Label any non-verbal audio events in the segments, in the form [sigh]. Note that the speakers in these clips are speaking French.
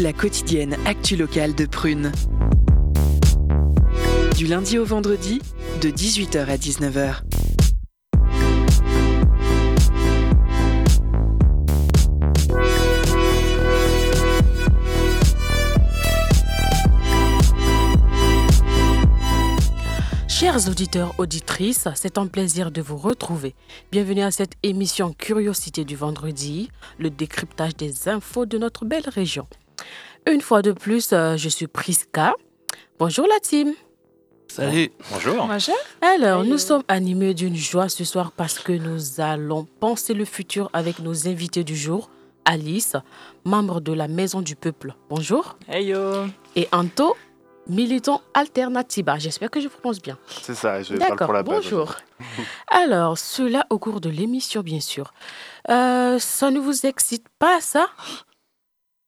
La quotidienne actu locale de Prune. Du lundi au vendredi, de 18h à 19h. Chers auditeurs, auditrices, c'est un plaisir de vous retrouver. Bienvenue à cette émission Curiosité du vendredi, le décryptage des infos de notre belle région. Une fois de plus, euh, je suis Priska. Bonjour la team. Salut. Bonjour. Alors, nous sommes animés d'une joie ce soir parce que nous allons penser le futur avec nos invités du jour. Alice, membre de la Maison du Peuple. Bonjour. Hey yo. Et Anto, militant Alternativa. J'espère que je prononce bien. C'est ça, je parle D'accord, pour la base. bonjour. [laughs] Alors, cela au cours de l'émission, bien sûr. Euh, ça ne vous excite pas, ça?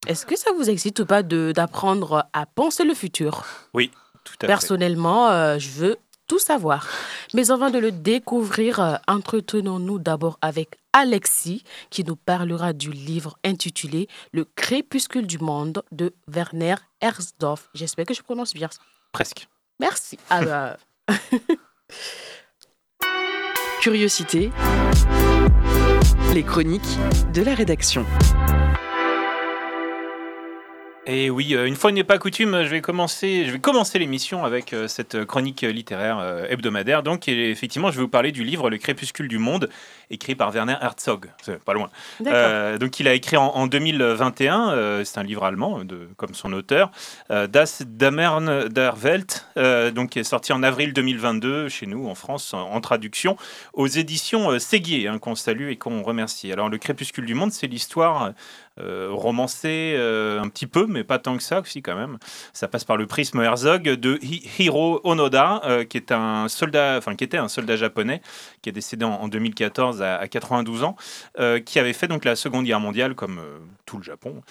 Est-ce que ça vous excite ou pas de- d'apprendre à penser le futur? Oui, tout à fait. Personnellement, euh, je veux tout savoir. Mais avant de le découvrir, euh, entretenons-nous d'abord avec Alexis, qui nous parlera du livre intitulé Le crépuscule du monde de Werner Herzog. J'espère que je prononce bien. Presque. Merci. Ah bah, [laughs] Curiosité, les chroniques de la rédaction. Et oui, euh, une fois n'est pas coutume, je vais commencer, je vais commencer l'émission avec euh, cette chronique littéraire euh, hebdomadaire. Donc, et effectivement, je vais vous parler du livre Le crépuscule du monde, écrit par Werner Herzog. C'est pas loin. Euh, donc, il a écrit en, en 2021. euh, c'est un livre allemand, de, comme son auteur, euh, Das Dammern der Welt, donc qui est sorti en avril 2022 chez nous en France en, en traduction aux éditions Séguier, hein, qu'on salue et qu'on remercie. Alors, Le crépuscule du monde, c'est l'histoire euh, romancée euh, un petit peu, mais pas tant que ça aussi quand même. Ça passe par le prisme Herzog de Hi- Hiro Onoda, euh, qui est un soldat, enfin qui était un soldat japonais, qui est décédé en, en 2014 à, à 92 ans, qui avait fait donc la Seconde Guerre mondiale comme tout le Japon,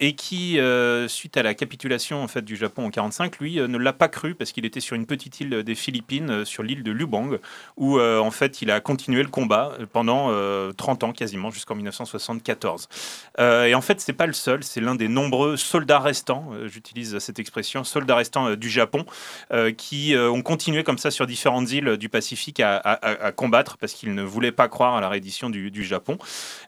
et qui, suite à la capitulation en fait du Japon en 45, lui ne l'a pas cru parce qu'il était sur une petite île des Philippines, sur l'île de Lubang, où en fait il a continué le combat pendant euh, 30 ans quasiment jusqu'en 1974. Euh, et en fait, c'est pas le seul, c'est l'un des nombreux soldats restants, euh, j'utilise cette expression, soldats restants euh, du Japon, euh, qui euh, ont continué comme ça sur différentes îles du Pacifique à, combattre parce qu'ils ne voulaient pas croire à la reddition du, Japon.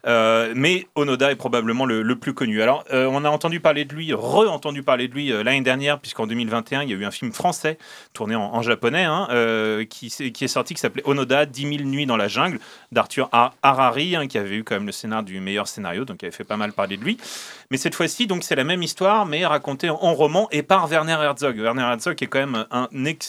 Euh, mais Onoda est probablement le, plus connu. Alors, euh, on a entendu parler de lui, re-entendu parler de lui euh, l'année dernière, puisqu'en 2021, il y a eu un film français tourné en, japonais hein, euh, qui, est sorti, qui s'appelait Onoda, 10 000 nuits dans la jungle, d'Arthur Ha- Harari, hein, qui avait eu quand même le scénar du meilleur scénario, donc qui avait fait pas mal parler de lui. Mais cette fois-ci, donc c'est la même histoire, mais racontée en, roman et par Werner Herzog. Werner Herzog est quand même un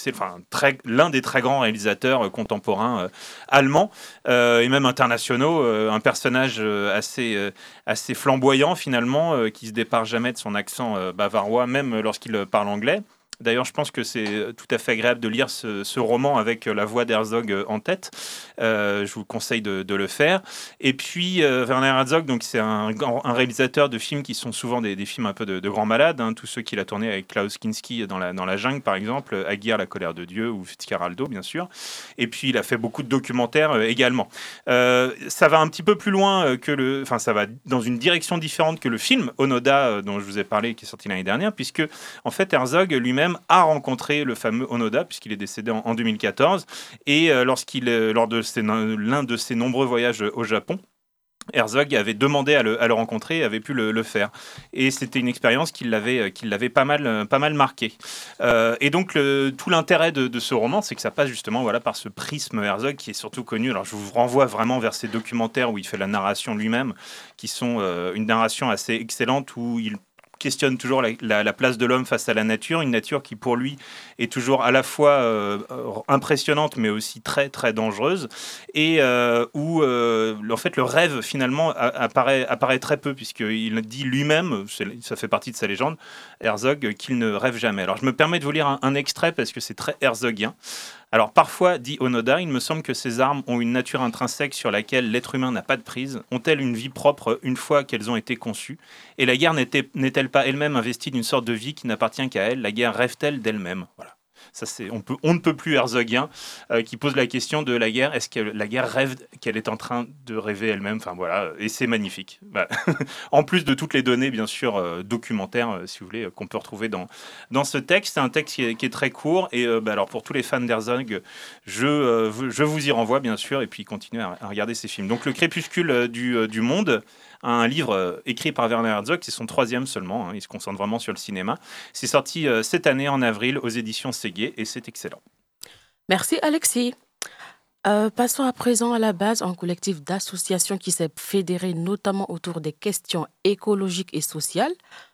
enfin l'un des très grands réalisateurs euh, contemporains euh, allemands euh, et même internationaux, un personnage assez assez flamboyant finalement, qui se départ jamais de son accent bavarois, même lorsqu'il parle anglais. D'ailleurs, je pense que c'est tout à fait agréable de lire ce, roman avec euh, la voix d'Herzog euh, en tête. Euh, je vous conseille de, le faire. Et puis, Werner Herzog, donc c'est un, réalisateur de films qui sont souvent des, films un peu de, de grands malades. hein. tous ceux qu'il a tournés avec Klaus Kinski dans la, jungle, par exemple, Aguirre, la colère de Dieu ou Fitzcarraldo, bien sûr. Et puis, il a fait beaucoup de documentaires également. Ça va un petit peu plus loin que le. Enfin, ça va dans une direction différente que le film Onoda, dont je vous ai parlé, qui est sorti l'année dernière, puisque, en fait, Herzog lui-même a rencontré le fameux Onoda, puisqu'il est décédé en, en 2014. Et euh, lorsqu'il, euh, lors de ses- l'un de ses nombreux voyages au Japon, Herzog avait demandé à le, rencontrer et avait pu le, faire. Et c'était une expérience qui l'avait, euh, qui l'avait pas, mal, pas mal marqué. Et donc, tout l'intérêt de, ce roman, c'est que ça passe justement voilà, par ce prisme Herzog qui est surtout connu. Alors, je vous renvoie vraiment vers ces documentaires où il fait la narration lui-même, qui sont une narration assez excellente où il questionne toujours la, la- la place de l'homme face à la nature, une nature qui pour lui est toujours à la fois euh, impressionnante mais aussi très très dangereuse et euh, où euh, en fait le rêve finalement apparaît, apparaît très peu puisqu'il dit lui-même, ça fait partie de sa légende, Herzog, qu'il ne rêve jamais. Alors je me permets de vous lire un extrait parce que c'est très herzogien. Alors parfois, dit Onoda, il me semble que ces armes ont une nature intrinsèque sur laquelle l'être humain n'a pas de prise. Ont-elles une vie propre une fois qu'elles ont été conçues? Et la guerre n'est-elle pas elle-même investie d'une sorte de vie qui n'appartient qu'à elle La guerre rêve-t-elle d'elle-même? Voilà. On, ne peut plus herzogien, qui pose la question de la guerre. Est-ce que la guerre rêve qu'elle est en train de rêver elle-même? Enfin voilà, et c'est magnifique. Bah, [laughs] en plus de toutes les données, bien sûr, documentaires, si vous voulez, qu'on peut retrouver dans, dans ce texte. C'est un texte qui est, très court. Et bah, alors pour tous les fans d'Herzog, je, je vous y renvoie, bien sûr, et puis continuez à, regarder ces films. Donc Le Crépuscule du, du Monde, un livre écrit par Werner Herzog, c'est son troisième seulement, hein. il se concentre vraiment sur le cinéma. C'est sorti cette année en avril aux éditions Séguier et c'est excellent. Merci Alexis. Euh, passons à présent à la base, un collectif d'associations qui s'est fédéré notamment autour des questions écologiques et sociales.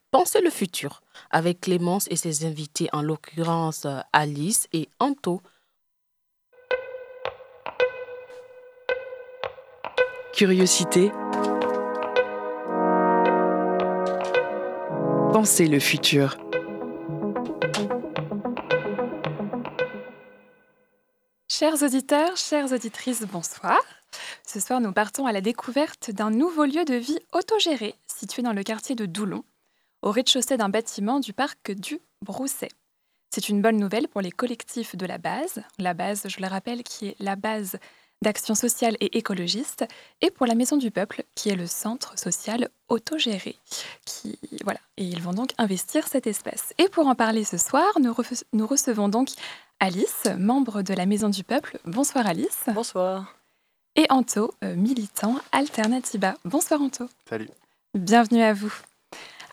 Pensez le futur, avec Clémence et ses invités, en l'occurrence euh, Alice et Anto. Curiosité. Pensez le futur. Chers auditeurs, chères auditrices, bonsoir. Ce soir, nous partons à la découverte d'un nouveau lieu de vie autogéré situé dans le quartier de Doulon, au rez-de-chaussée d'un bâtiment du parc du Brousset. C'est une bonne nouvelle pour les collectifs de la base, la base, je le rappelle, qui est la base d'action sociale et écologiste, et pour la Maison du Peuple, qui est le centre social autogéré. Qui, voilà. Et ils vont donc investir cet espace. Et pour en parler ce soir, nous, nous recevons donc Alice, membre de la Maison du Peuple. Bonsoir Alice. Bonsoir. Et Anto, euh, militant Alternatiba. Bonsoir Anto. Salut. Bienvenue à vous.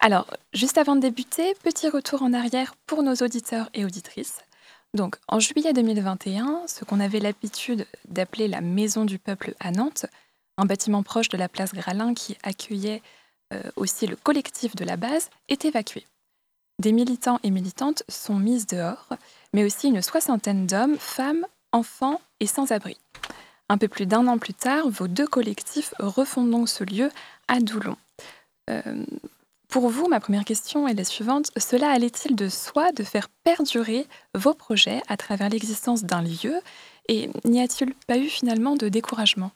Alors, juste avant de débuter, petit retour en arrière pour nos auditeurs et auditrices. Donc, en juillet 2021, ce qu'on avait l'habitude d'appeler la Maison du Peuple à Nantes, un bâtiment proche de la place Gralin qui accueillait euh, aussi le collectif de la base, est évacué. Des militants et militantes sont mises dehors mais aussi une soixantaine d'hommes, femmes, enfants et sans-abri. Un peu plus d'un an plus tard, vos deux collectifs refondent donc ce lieu à Doulon. Euh, pour vous, ma première question est la suivante. Cela allait-il de soi de faire perdurer vos projets à travers l'existence d'un lieu Et n'y a-t-il pas eu finalement de découragement?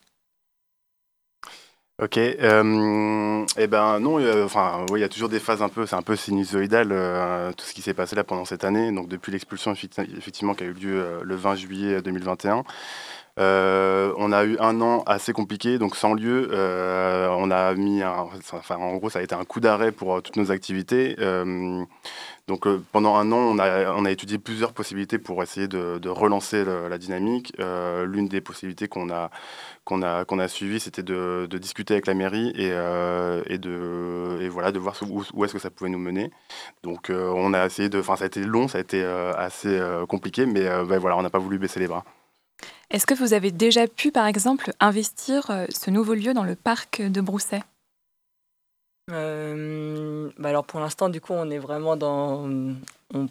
Ok, euh, eh ben non, euh, il y a toujours des phases un peu, c'est un peu sinusoïdal euh, tout ce qui s'est passé là pendant cette année. Donc depuis l'expulsion effectivement qui a eu lieu le 20 juillet 2021, on a eu un an assez compliqué, donc sans lieu. on a mis, un, enfin en gros, ça a été un coup d'arrêt pour toutes nos activités. Donc euh, pendant un an, on a, on a, étudié plusieurs possibilités pour essayer de, relancer la dynamique. Euh, l'une des possibilités qu'on a, qu'on a, qu'on a suivies, c'était de, discuter avec la mairie et, euh, et, de, et voilà, de voir où, où est-ce que ça pouvait nous mener. Donc on a essayé de... Enfin, ça a été long, ça a été assez compliqué, mais ben, voilà, on n'a pas voulu baisser les bras. Est-ce que vous avez déjà pu, par exemple, investir ce nouveau lieu dans le parc de Brousset? Euh, bah alors pour l'instant, du coup, on est vraiment dans. On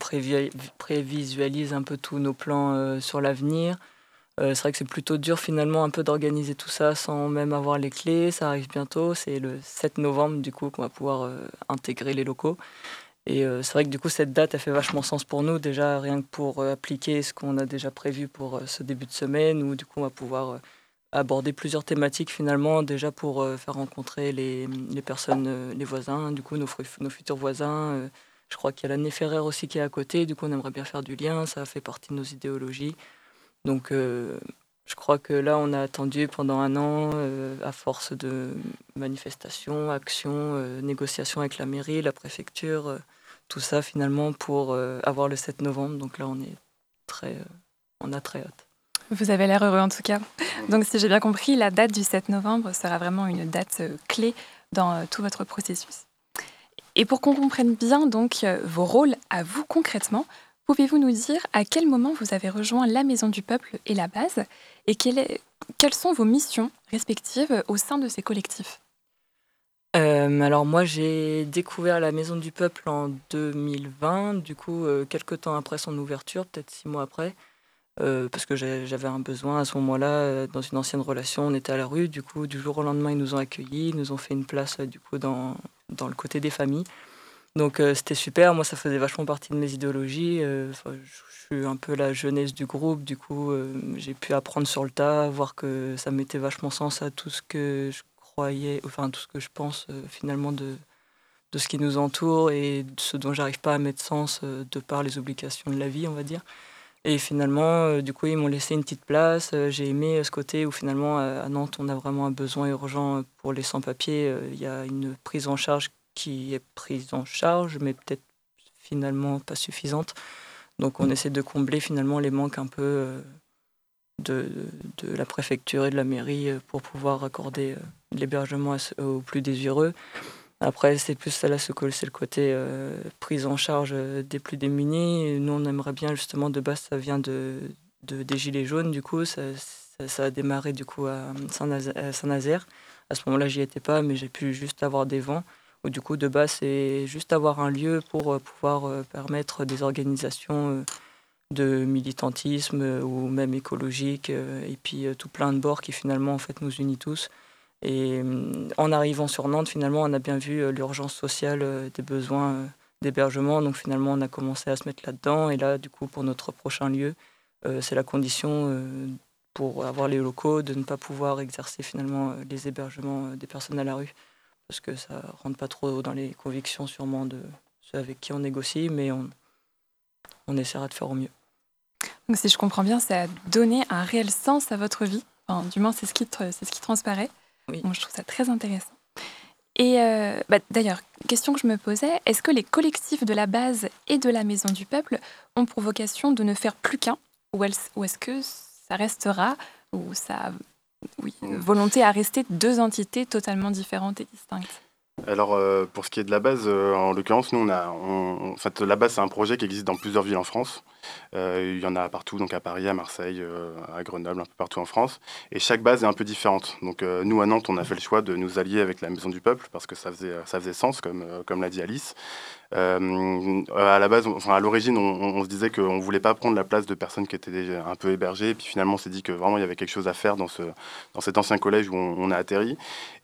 prévisualise un peu tous nos plans euh, sur l'avenir. Euh, c'est vrai que c'est plutôt dur finalement un peu d'organiser tout ça sans même avoir les clés. Ça arrive bientôt. C'est le 7 novembre du coup qu'on va pouvoir intégrer les locaux. Et c'est vrai que du coup cette date a fait vachement sens pour nous déjà rien que pour appliquer ce qu'on a déjà prévu pour ce début de semaine où du coup on va pouvoir aborder plusieurs thématiques finalement, déjà pour euh, faire rencontrer les, les personnes, euh, les voisins, du coup nos, futurs voisins. Euh, je crois qu'il y a l'année Ferrer aussi qui est à côté, du coup on aimerait bien faire du lien, ça fait partie de nos idéologies. Donc je crois que là on a attendu pendant un an, à force de manifestations, actions, négociations avec la mairie, la préfecture, tout ça finalement pour avoir le 7 novembre. Donc là on est très, on a très hâte. Vous avez l'air heureux en tout cas. Donc si j'ai bien compris, la date du 7 novembre sera vraiment une date euh, clé dans euh, tout votre processus. Et pour qu'on comprenne bien donc euh, vos rôles à vous concrètement, pouvez-vous nous dire à quel moment vous avez rejoint la Maison du Peuple et la base et quelles sont vos missions respectives au sein de ces collectifs? Alors moi j'ai découvert la Maison du Peuple en 2020, du coup quelques temps après son ouverture, peut-être six mois après. Euh, parce que j'avais un besoin à ce moment-là, euh, dans une ancienne relation, on était à la rue, du coup, du jour au lendemain, ils nous ont accueillis, ils nous ont fait une place, euh, du coup, dans, dans le côté des familles. Donc c'était super, moi ça faisait vachement partie de mes idéologies, je suis un peu la jeunesse du groupe, du coup j'ai pu apprendre sur le tas, voir que ça mettait vachement sens à tout ce que je croyais, enfin tout ce que je pense finalement de, de ce qui nous entoure et de ce dont j'arrive pas à mettre sens de par les obligations de la vie, on va dire. Et finalement, du coup, ils m'ont laissé une petite place. J'ai aimé ce côté où finalement, à Nantes, on a vraiment un besoin urgent pour les sans-papiers. Il y a une prise en charge qui est prise en charge, mais peut-être finalement pas suffisante. Donc on essaie de combler finalement les manques un peu de, la préfecture et de la mairie euh, pour pouvoir accorder euh, l'hébergement aux plus désireux. Après, c'est plus ça, là, c'est le côté euh, prise en charge des plus démunis. Nous, on aimerait bien, justement, de base, ça vient de, de des Gilets jaunes, du coup. Ça, a démarré, du coup, à Saint-Nazaire. À ce moment-là, j'y étais pas, mais j'ai pu juste avoir des vents. Ou du coup, de base, c'est juste avoir un lieu pour pouvoir permettre des organisations de militantisme euh, ou même écologique, euh, et puis euh, tout plein de bords qui finalement en fait nous unit tous. Et en arrivant sur Nantes, finalement, on a bien vu l'urgence sociale des besoins d'hébergement. Donc finalement, on a commencé à se mettre là-dedans. Et là, du coup, pour notre prochain lieu, c'est la condition pour avoir les locaux de ne pas pouvoir exercer finalement les hébergements des personnes à la rue. Parce que ça rentre pas trop dans les convictions sûrement de ceux avec qui on négocie, mais on, on essaiera de faire au mieux. Donc, si je comprends bien, ça a donné un réel sens à votre vie. du moins, c'est ce qui, c'est ce qui transparaît. Oui. je trouve ça très intéressant. Et euh, bah, d'ailleurs, question que je me posais, est-ce que les collectifs de la base et de la Maison du Peuple ont pour vocation de ne faire plus qu'un? Ou est-ce que ça restera, ou ça oui, mm. volonté à rester deux entités totalement différentes et distinctes? Alors, euh, pour ce qui est de la base, euh, en l'occurrence, nous, on a, en fait, la base, c'est un projet qui existe dans plusieurs villes en France. Euh, il y en a partout, donc à Paris, à Marseille, à Grenoble, un peu partout en France. Et chaque base est un peu différente. Donc, nous, à Nantes, on a fait le choix de nous allier avec la Maison du Peuple parce que ça faisait, ça faisait sens, comme, comme l'a dit Alice. Euh, à la base, enfin, à l'origine, on, se disait qu'on ne voulait pas prendre la place de personnes qui étaient déjà un peu hébergées. Et puis finalement, on s'est dit que vraiment, il y avait quelque chose à faire dans, ce, dans cet ancien collège où on, a atterri.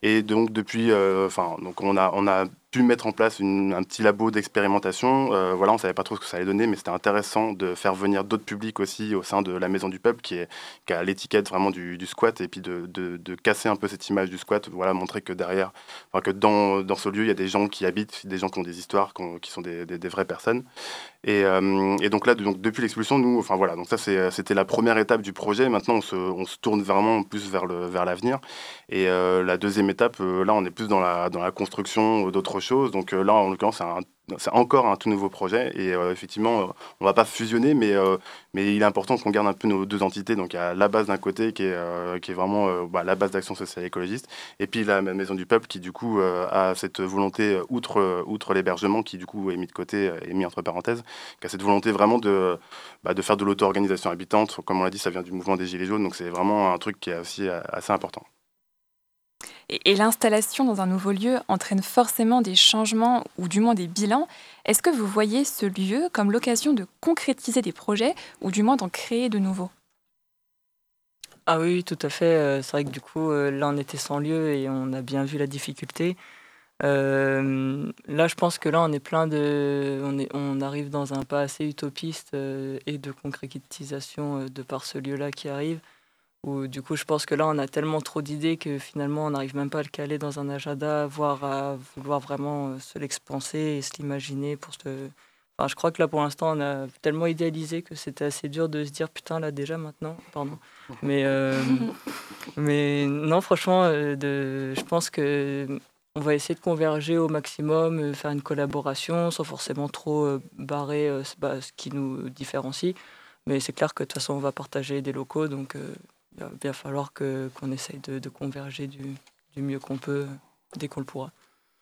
Et donc, depuis, euh, enfin, donc on a, on a pu mettre en place un petit labo d'expérimentation. Euh, voilà, on savait pas trop ce que ça allait donner, mais c'était intéressant de faire venir d'autres publics aussi au sein de la Maison du Peuple, qui, est, a l'étiquette vraiment du, squat, et puis de, casser un peu cette image du squat, voilà, montrer que derrière, enfin, que dans, ce lieu, il y a des gens qui habitent, des gens qui ont des histoires, qui, sont des, vraies personnes. Et, euh, et, donc là, donc, depuis l'expulsion, nous, enfin voilà, donc ça c'était la première étape du projet. Maintenant, on se, on se tourne vraiment plus vers le vers l'avenir. Et euh, la deuxième étape, là, on est plus dans la dans la construction d'autres choses. Donc euh, là, en l'occurrence, c'est un c'est encore un tout nouveau projet et euh, effectivement, euh, on va pas fusionner, mais, euh, mais il est important qu'on garde un peu nos deux entités. Donc il y a la base d'un côté qui est, qui est vraiment bah, la base d'action sociale écologiste, et puis la Maison du Peuple qui du coup a cette volonté, outre, outre l'hébergement qui du coup est mis de côté et mis entre parenthèses, qui a cette volonté vraiment de, bah, de faire de l'auto-organisation habitante. Comme on l'a dit, ça vient du mouvement des Gilets jaunes, donc c'est vraiment un truc qui est aussi assez important. Et, l'installation dans un nouveau lieu entraîne forcément des changements ou du moins des bilans. Est-ce que vous voyez ce lieu comme l'occasion de concrétiser des projets ou du moins d'en créer de nouveaux? Ah oui, tout à fait. Euh, c'est vrai que du coup, euh, là, on était sans lieu et on a bien vu la difficulté. Euh, là, je pense que là, on est plein de. On, est, on arrive dans un pas assez utopiste et de concrétisation de par ce lieu-là qui arrive du coup, je pense que là, on a tellement trop d'idées que finalement, on n'arrive même pas à le caler dans un agenda, voire à vouloir vraiment euh, se l'expanser et se l'imaginer pour se. Enfin, je crois que là, pour l'instant, on a tellement idéalisé que c'était assez dur de se dire putain, là, déjà maintenant, pardon. Mais, euh, [laughs] mais non, franchement, euh, de, je pense que on va essayer de converger au maximum, faire une collaboration sans forcément trop barrer bah, ce qui nous différencie. Mais c'est clair que de toute façon, on va partager des locaux, donc il va bien falloir qu'on essaye de, converger du, mieux qu'on peut dès qu'on le pourra.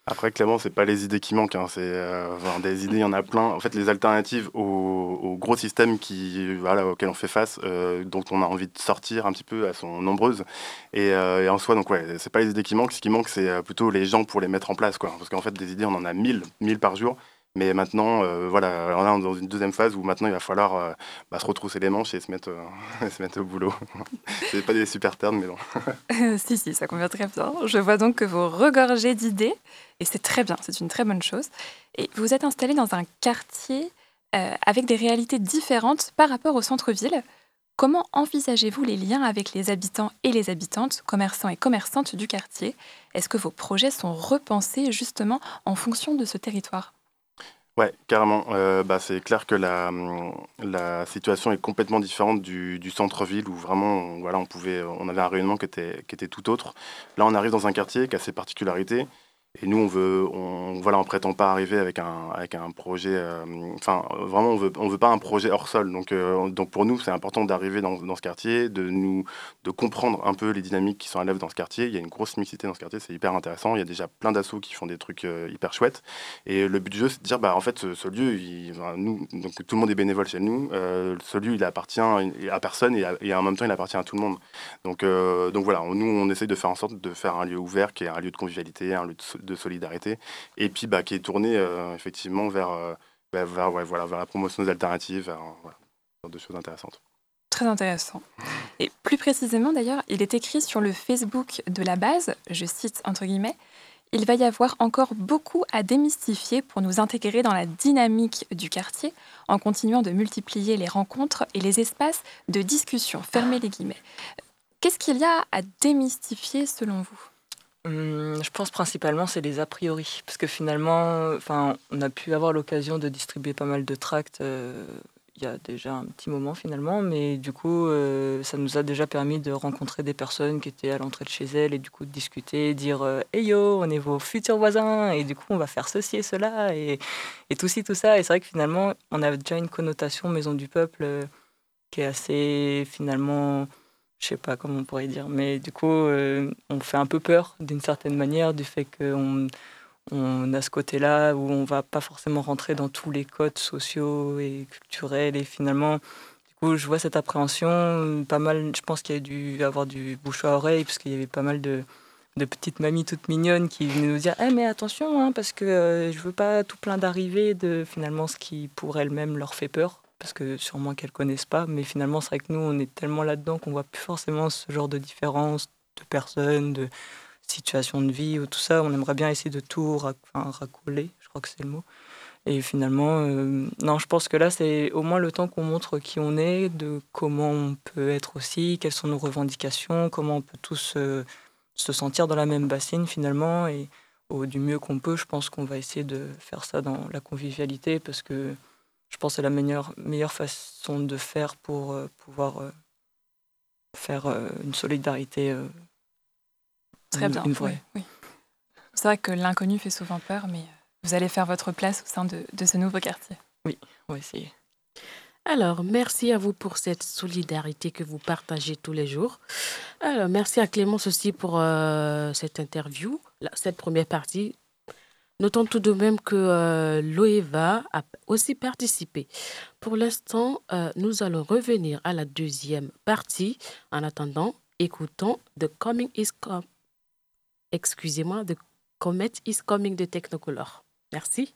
Après, clairement, c'est pas les idées qui manquent. Hein. C'est euh, des idées, il y en a plein. En fait, les alternatives au, gros système qui, auquel on fait face, euh, dont on a envie de sortir un petit peu, elles sont nombreuses. Et, euh, et en soi, donc ouais, c'est pas les idées qui manquent. Ce qui manque, c'est plutôt les gens pour les mettre en place, quoi. Parce qu'en fait, des idées, on en a mille, mille par jour. Mais maintenant, euh, voilà, on est dans une deuxième phase où maintenant il va falloir euh, bah, se retrousser les manches et se mettre, euh, [laughs] se mettre au boulot. [laughs] c'est pas des super termes, mais bon. [laughs] si, si, ça convient très bien. Je vois donc que vous regorgez d'idées et c'est très bien, c'est une très bonne chose. Et vous êtes installé dans un quartier avec des réalités différentes par rapport au centre-ville. Comment envisagez-vous les liens avec les habitants et les habitantes, commerçants et commerçantes du quartier? Est-ce que vos projets sont repensés justement en fonction de ce territoire? Ouais, carrément. Euh, bah, c'est clair que la, la situation est complètement différente du, du centre-ville où vraiment, on, voilà, on, pouvait, on avait un rayonnement qui était, qui était tout autre. Là, on arrive dans un quartier qui a ses particularités. Et nous, on veut, on, voilà, on prétend pas arriver avec un, avec un projet. euh, Enfin, vraiment, on veut, on veut pas un projet hors sol. Donc, euh, donc pour nous, c'est important d'arriver dans, dans ce quartier, de nous, de comprendre un peu les dynamiques qui sont à l'œuvre dans ce quartier. Il y a une grosse mixité dans ce quartier, c'est hyper intéressant. Il y a déjà plein d'assauts qui font des trucs euh, hyper chouettes. Et le but du jeu, c'est de dire, bah, en fait, ce, lieu, nous, donc tout le monde est bénévole chez nous. Ce lieu, il appartient à personne et, à- et en même temps, il appartient à tout le monde. Donc, donc voilà, nous, on essaye de faire en sorte de faire un lieu ouvert, qui est un lieu de convivialité, un lieu de, de solidarité, et puis bah, qui est tourné euh, effectivement vers, euh, bah, vers, voilà, vers la promotion des alternatives, vers voilà, ce genre de choses intéressantes. Très intéressant. Et plus précisément d'ailleurs, il est écrit sur le Facebook de la base, je cite entre guillemets, il va y avoir encore beaucoup à démystifier pour nous intégrer dans la dynamique du quartier en continuant de multiplier les rencontres et les espaces de discussion. Fermez les guillemets. Qu'est-ce qu'il y a à démystifier selon vous? Hum, je pense principalement c'est les a priori. Parce que finalement enfin on a pu avoir l'occasion de distribuer pas mal de tracts euh, il y a déjà un petit moment finalement. Mais du coup euh, ça nous a déjà permis de rencontrer des personnes qui étaient à l'entrée de chez elles et du coup de discuter dire euh, hey yo on est vos futurs voisins et du coup on va faire ceci et cela et, et tout ci tout ça. Et c'est vrai que finalement on a déjà une connotation maison du peuple euh, qui est assez finalement je sais pas comment on pourrait dire, mais du coup, euh, on fait un peu peur d'une certaine manière du fait qu'on on a ce côté-là où on va pas forcément rentrer dans tous les codes sociaux et culturels et finalement, du coup, je vois cette appréhension, pas mal, je pense qu'il y a dû avoir du bouche à oreille parce qu'il y avait pas mal de, petites mamies toutes mignonnes qui venaient nous dire Eh, mais attention, hein, parce que euh, je veux pas tout plein d'arrivées de finalement ce qui pour elles-mêmes leur fait peur parce que sûrement qu'elles connaissent pas, mais finalement c'est vrai que nous on est tellement là-dedans qu'on voit plus forcément ce genre de différence de personnes, de situations de vie ou tout ça. On aimerait bien essayer de tout rac- racoler, je crois que c'est le mot. Et finalement, euh, non, je pense que là c'est au moins le temps qu'on montre qui on est, de comment on peut être aussi, quelles sont nos revendications, comment on peut tous euh, se sentir dans la même bassine finalement et au, du mieux qu'on peut, je pense qu'on va essayer de faire ça dans la convivialité parce que je pense que c'est la meilleure, meilleure façon de faire pour euh, pouvoir euh, faire euh, une solidarité. euh, Très une- bien. une vraie. oui, oui. C'est vrai que l'inconnu fait souvent peur, mais vous allez faire votre place au sein de, de ce nouveau quartier. On va essayer. Alors, merci à vous pour cette solidarité que vous partagez tous les jours. Alors, merci à Clémence aussi pour euh, cette interview, cette première partie. Notons tout de même que euh, l'OEVA a aussi participé. Pour l'instant, euh, nous allons revenir à la deuxième partie. En attendant, écoutons The Coming is Excusez-moi, The Comet is Coming de Technocolor. Merci.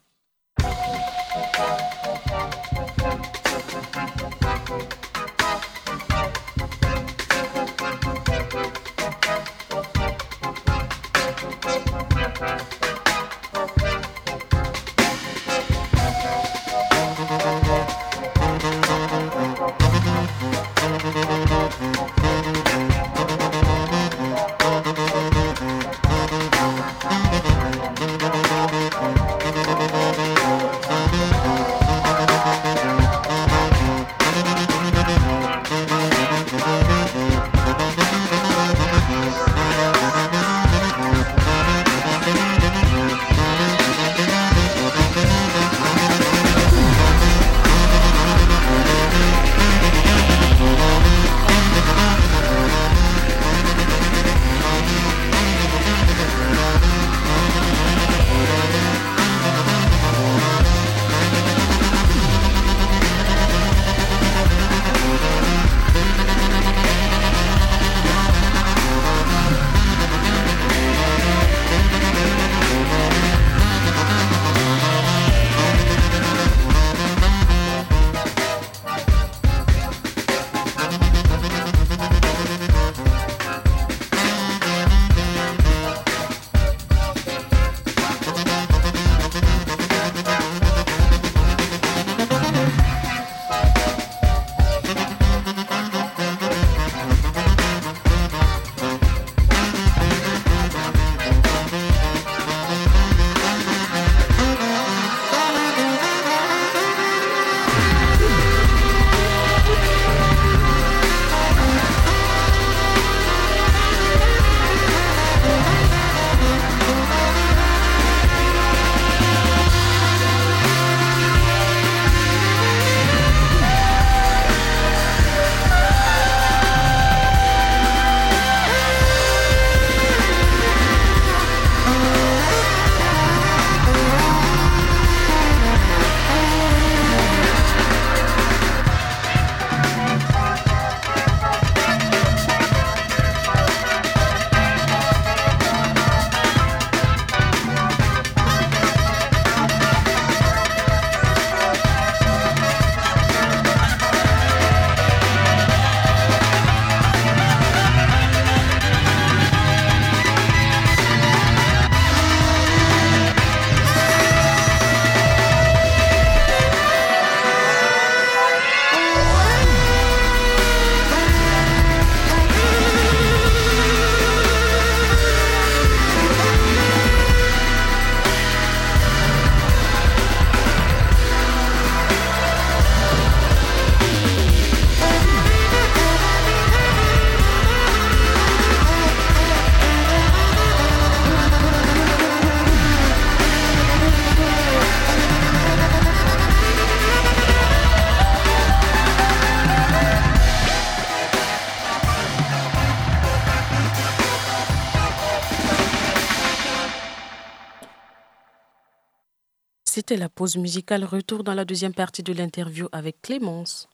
Pause musicale. Retour dans la deuxième partie de l'interview avec Clémence.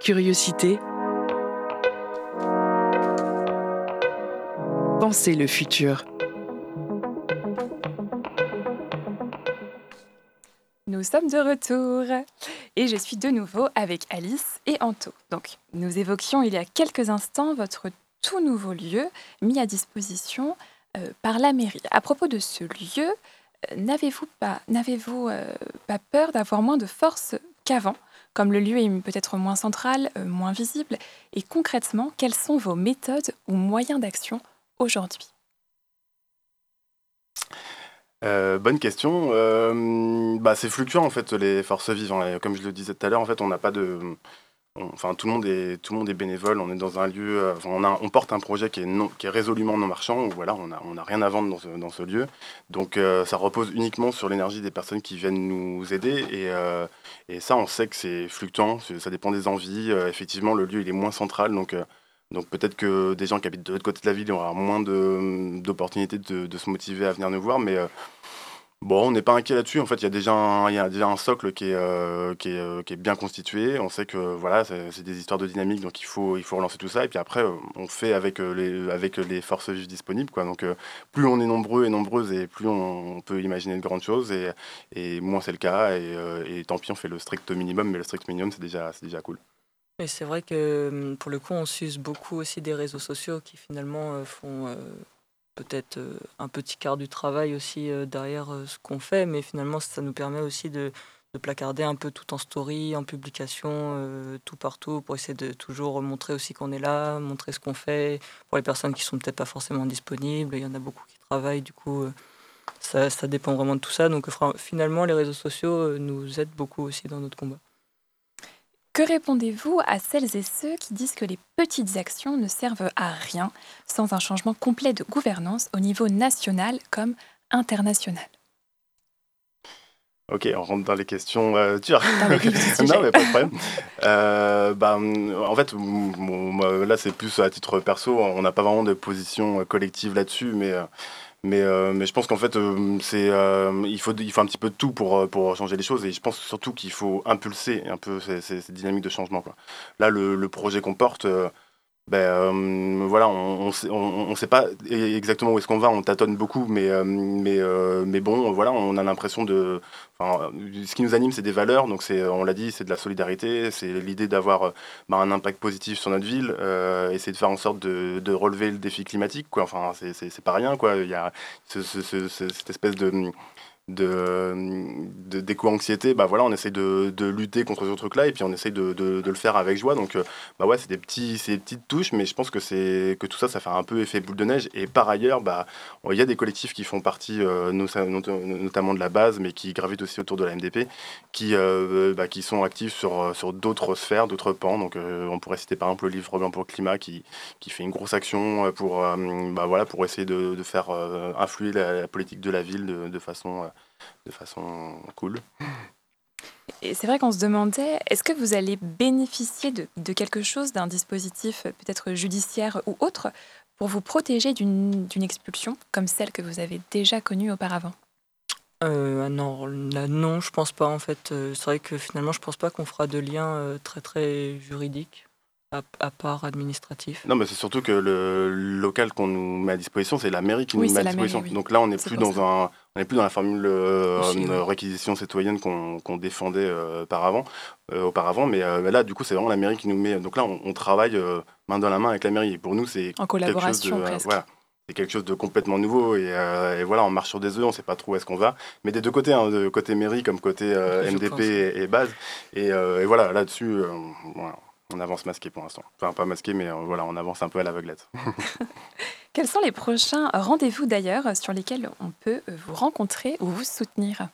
Curiosité. Pensez le futur. Nous sommes de retour et je suis de nouveau avec Alice et Anto. Donc, nous évoquions il y a quelques instants votre tout nouveau lieu mis à disposition euh, par la mairie. À propos de ce lieu, euh, n'avez-vous pas, n'avez-vous euh, pas peur d'avoir moins de force qu'avant? Comme le lieu est peut-être moins central, moins visible, et concrètement, quelles sont vos méthodes ou moyens d'action aujourd'hui? Bonne question. bah, c'est fluctuant en fait les forces vives. Hein. Comme je le disais tout à l'heure, en fait, on n'a pas de, enfin tout le monde est tout le monde est bénévole. On est dans un lieu, euh, on, on, porte un projet qui est qui est résolument non marchand. Voilà, on a on a rien à vendre dans ce, dans ce lieu. Donc euh, ça repose uniquement sur l'énergie des personnes qui viennent nous aider et, euh, et ça on sait que c'est fluctuant. Ça dépend des envies. effectivement, le lieu il est moins central donc donc peut-être que des gens qui habitent de l'autre côté de la ville auront moins d'opportunités de, de, se motiver à venir nous voir, mais Bon, on n'est pas inquiet là-dessus. En fait, il y a déjà un, socle qui est, euh, euh, bien constitué. On sait que voilà, c'est des histoires de dynamique, donc il faut, relancer tout ça. Et puis après, euh, on fait avec les, avec les forces vives disponibles. Donc, plus on est nombreux et nombreuses, et plus on, peut imaginer de grandes choses, et, moins c'est le cas. Et, tant pis, on fait le strict minimum, mais le strict minimum, c'est déjà, déjà cool. Et c'est vrai que hum, pour le coup, on s'use beaucoup aussi des réseaux sociaux qui finalement font peut-être euh, un petit quart du travail aussi euh, derrière euh, ce qu'on fait, mais finalement ça nous permet aussi de, placarder un peu tout en story, en publication, tout partout, pour essayer de toujours montrer aussi qu'on est là, montrer ce qu'on fait. Pour les personnes qui sont peut-être pas forcément disponibles, il y en a beaucoup qui travaillent, du coup ça, ça dépend vraiment de tout ça. Donc finalement les réseaux sociaux nous aident beaucoup aussi dans notre combat. Que répondez-vous à celles et ceux qui disent que les petites actions ne servent à rien sans un changement complet de gouvernance au niveau national comme international? Ok, on rentre dans les questions euh, dures. [laughs] non, mais pas de problème. Euh, bah, en fait, là, c'est plus à titre perso. On n'a pas vraiment de position collective là-dessus, mais euh, mais, euh, mais je pense qu'en fait, euh, c'est, euh, il, faut, il faut un petit peu de tout pour, pour changer les choses. Et je pense surtout qu'il faut impulser un peu ces, ces, dynamiques de changement. Quoi. Là, le, le projet qu'on porte, ben euh, voilà, on ne on, sait pas exactement où est-ce qu'on va, on tâtonne beaucoup, mais, euh, mais, euh, mais bon, voilà, on a l'impression de... ce qui nous anime, c'est des valeurs, donc c'est, on l'a dit, c'est de la solidarité, c'est l'idée d'avoir ben, un impact positif sur notre ville, essayer de faire en sorte de, de, relever le défi climatique, quoi. Enfin, c'est pas rien, quoi. Il y a cette espèce de de, d'éco-anxiété, bah voilà, on essaie de, de, lutter contre ce truc-là et puis on essaie de, de, le faire avec joie. Donc, euh, bah ouais, c'est des, petits, des petites touches, mais je pense que, c'est, que tout ça, ça fait un peu effet boule de neige. Et par ailleurs, bah, il y a des collectifs qui font partie, euh, notamment de la base, mais qui gravitent aussi autour de la MDP, qui, euh, bah, qui sont actifs sur, sur d'autres sphères, d'autres pans. Donc, on pourrait citer par exemple le livre Blanc pour le climat qui, qui fait une grosse action pour, bah, voilà, pour essayer de, faire influer la, politique de la ville de, façon de façon cool. Et c'est vrai qu'on se demandait, est-ce que vous allez bénéficier de, de quelque chose, d'un dispositif peut-être judiciaire ou autre, pour vous protéger d'une expulsion comme celle que vous avez déjà connue auparavant? Euh, non, non, je pense pas en fait. Euh, c'est vrai que finalement, je pense pas qu'on fera de lien euh, très très juridique à, part administratif Non, mais c'est surtout que le local qu'on nous met à disposition, c'est la mairie qui nous met à disposition. Donc là, on n'est plus dans un, on n'est plus dans la formule euh, réquisition citoyenne qu'on défendait euh, auparavant, euh, auparavant. Mais là, du coup, c'est vraiment la mairie qui nous met. Donc là, on, travaille main dans la main avec la mairie. Et pour nous, c'est en collaboration presque. Voilà, c'est quelque chose de complètement nouveau et, voilà on marche sur des œufs on sait pas trop où est-ce qu'on va mais des deux côtés hein, de côté mairie comme côté MDP et, base et, voilà là-dessus voilà, on avance masqué pour l'instant. Enfin, pas masqué, mais euh, voilà, on avance un peu à l'aveuglette. [laughs] [laughs] Quels sont les prochains rendez-vous d'ailleurs sur lesquels on peut euh, vous rencontrer ou vous soutenir?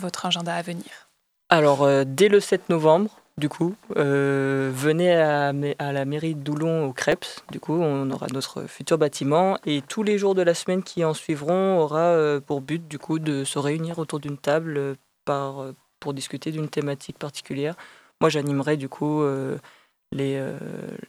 Votre agenda à venir Alors, euh, dès le 7 novembre, du coup, venez à, à, la mairie de Doulon au Crêpes. Du coup, on aura notre futur bâtiment. Et tous les jours de la semaine qui en suivront aura pour but, du coup, de se réunir autour d'une table par, pour discuter d'une thématique particulière. Moi, j'animerais du coup euh, les, euh,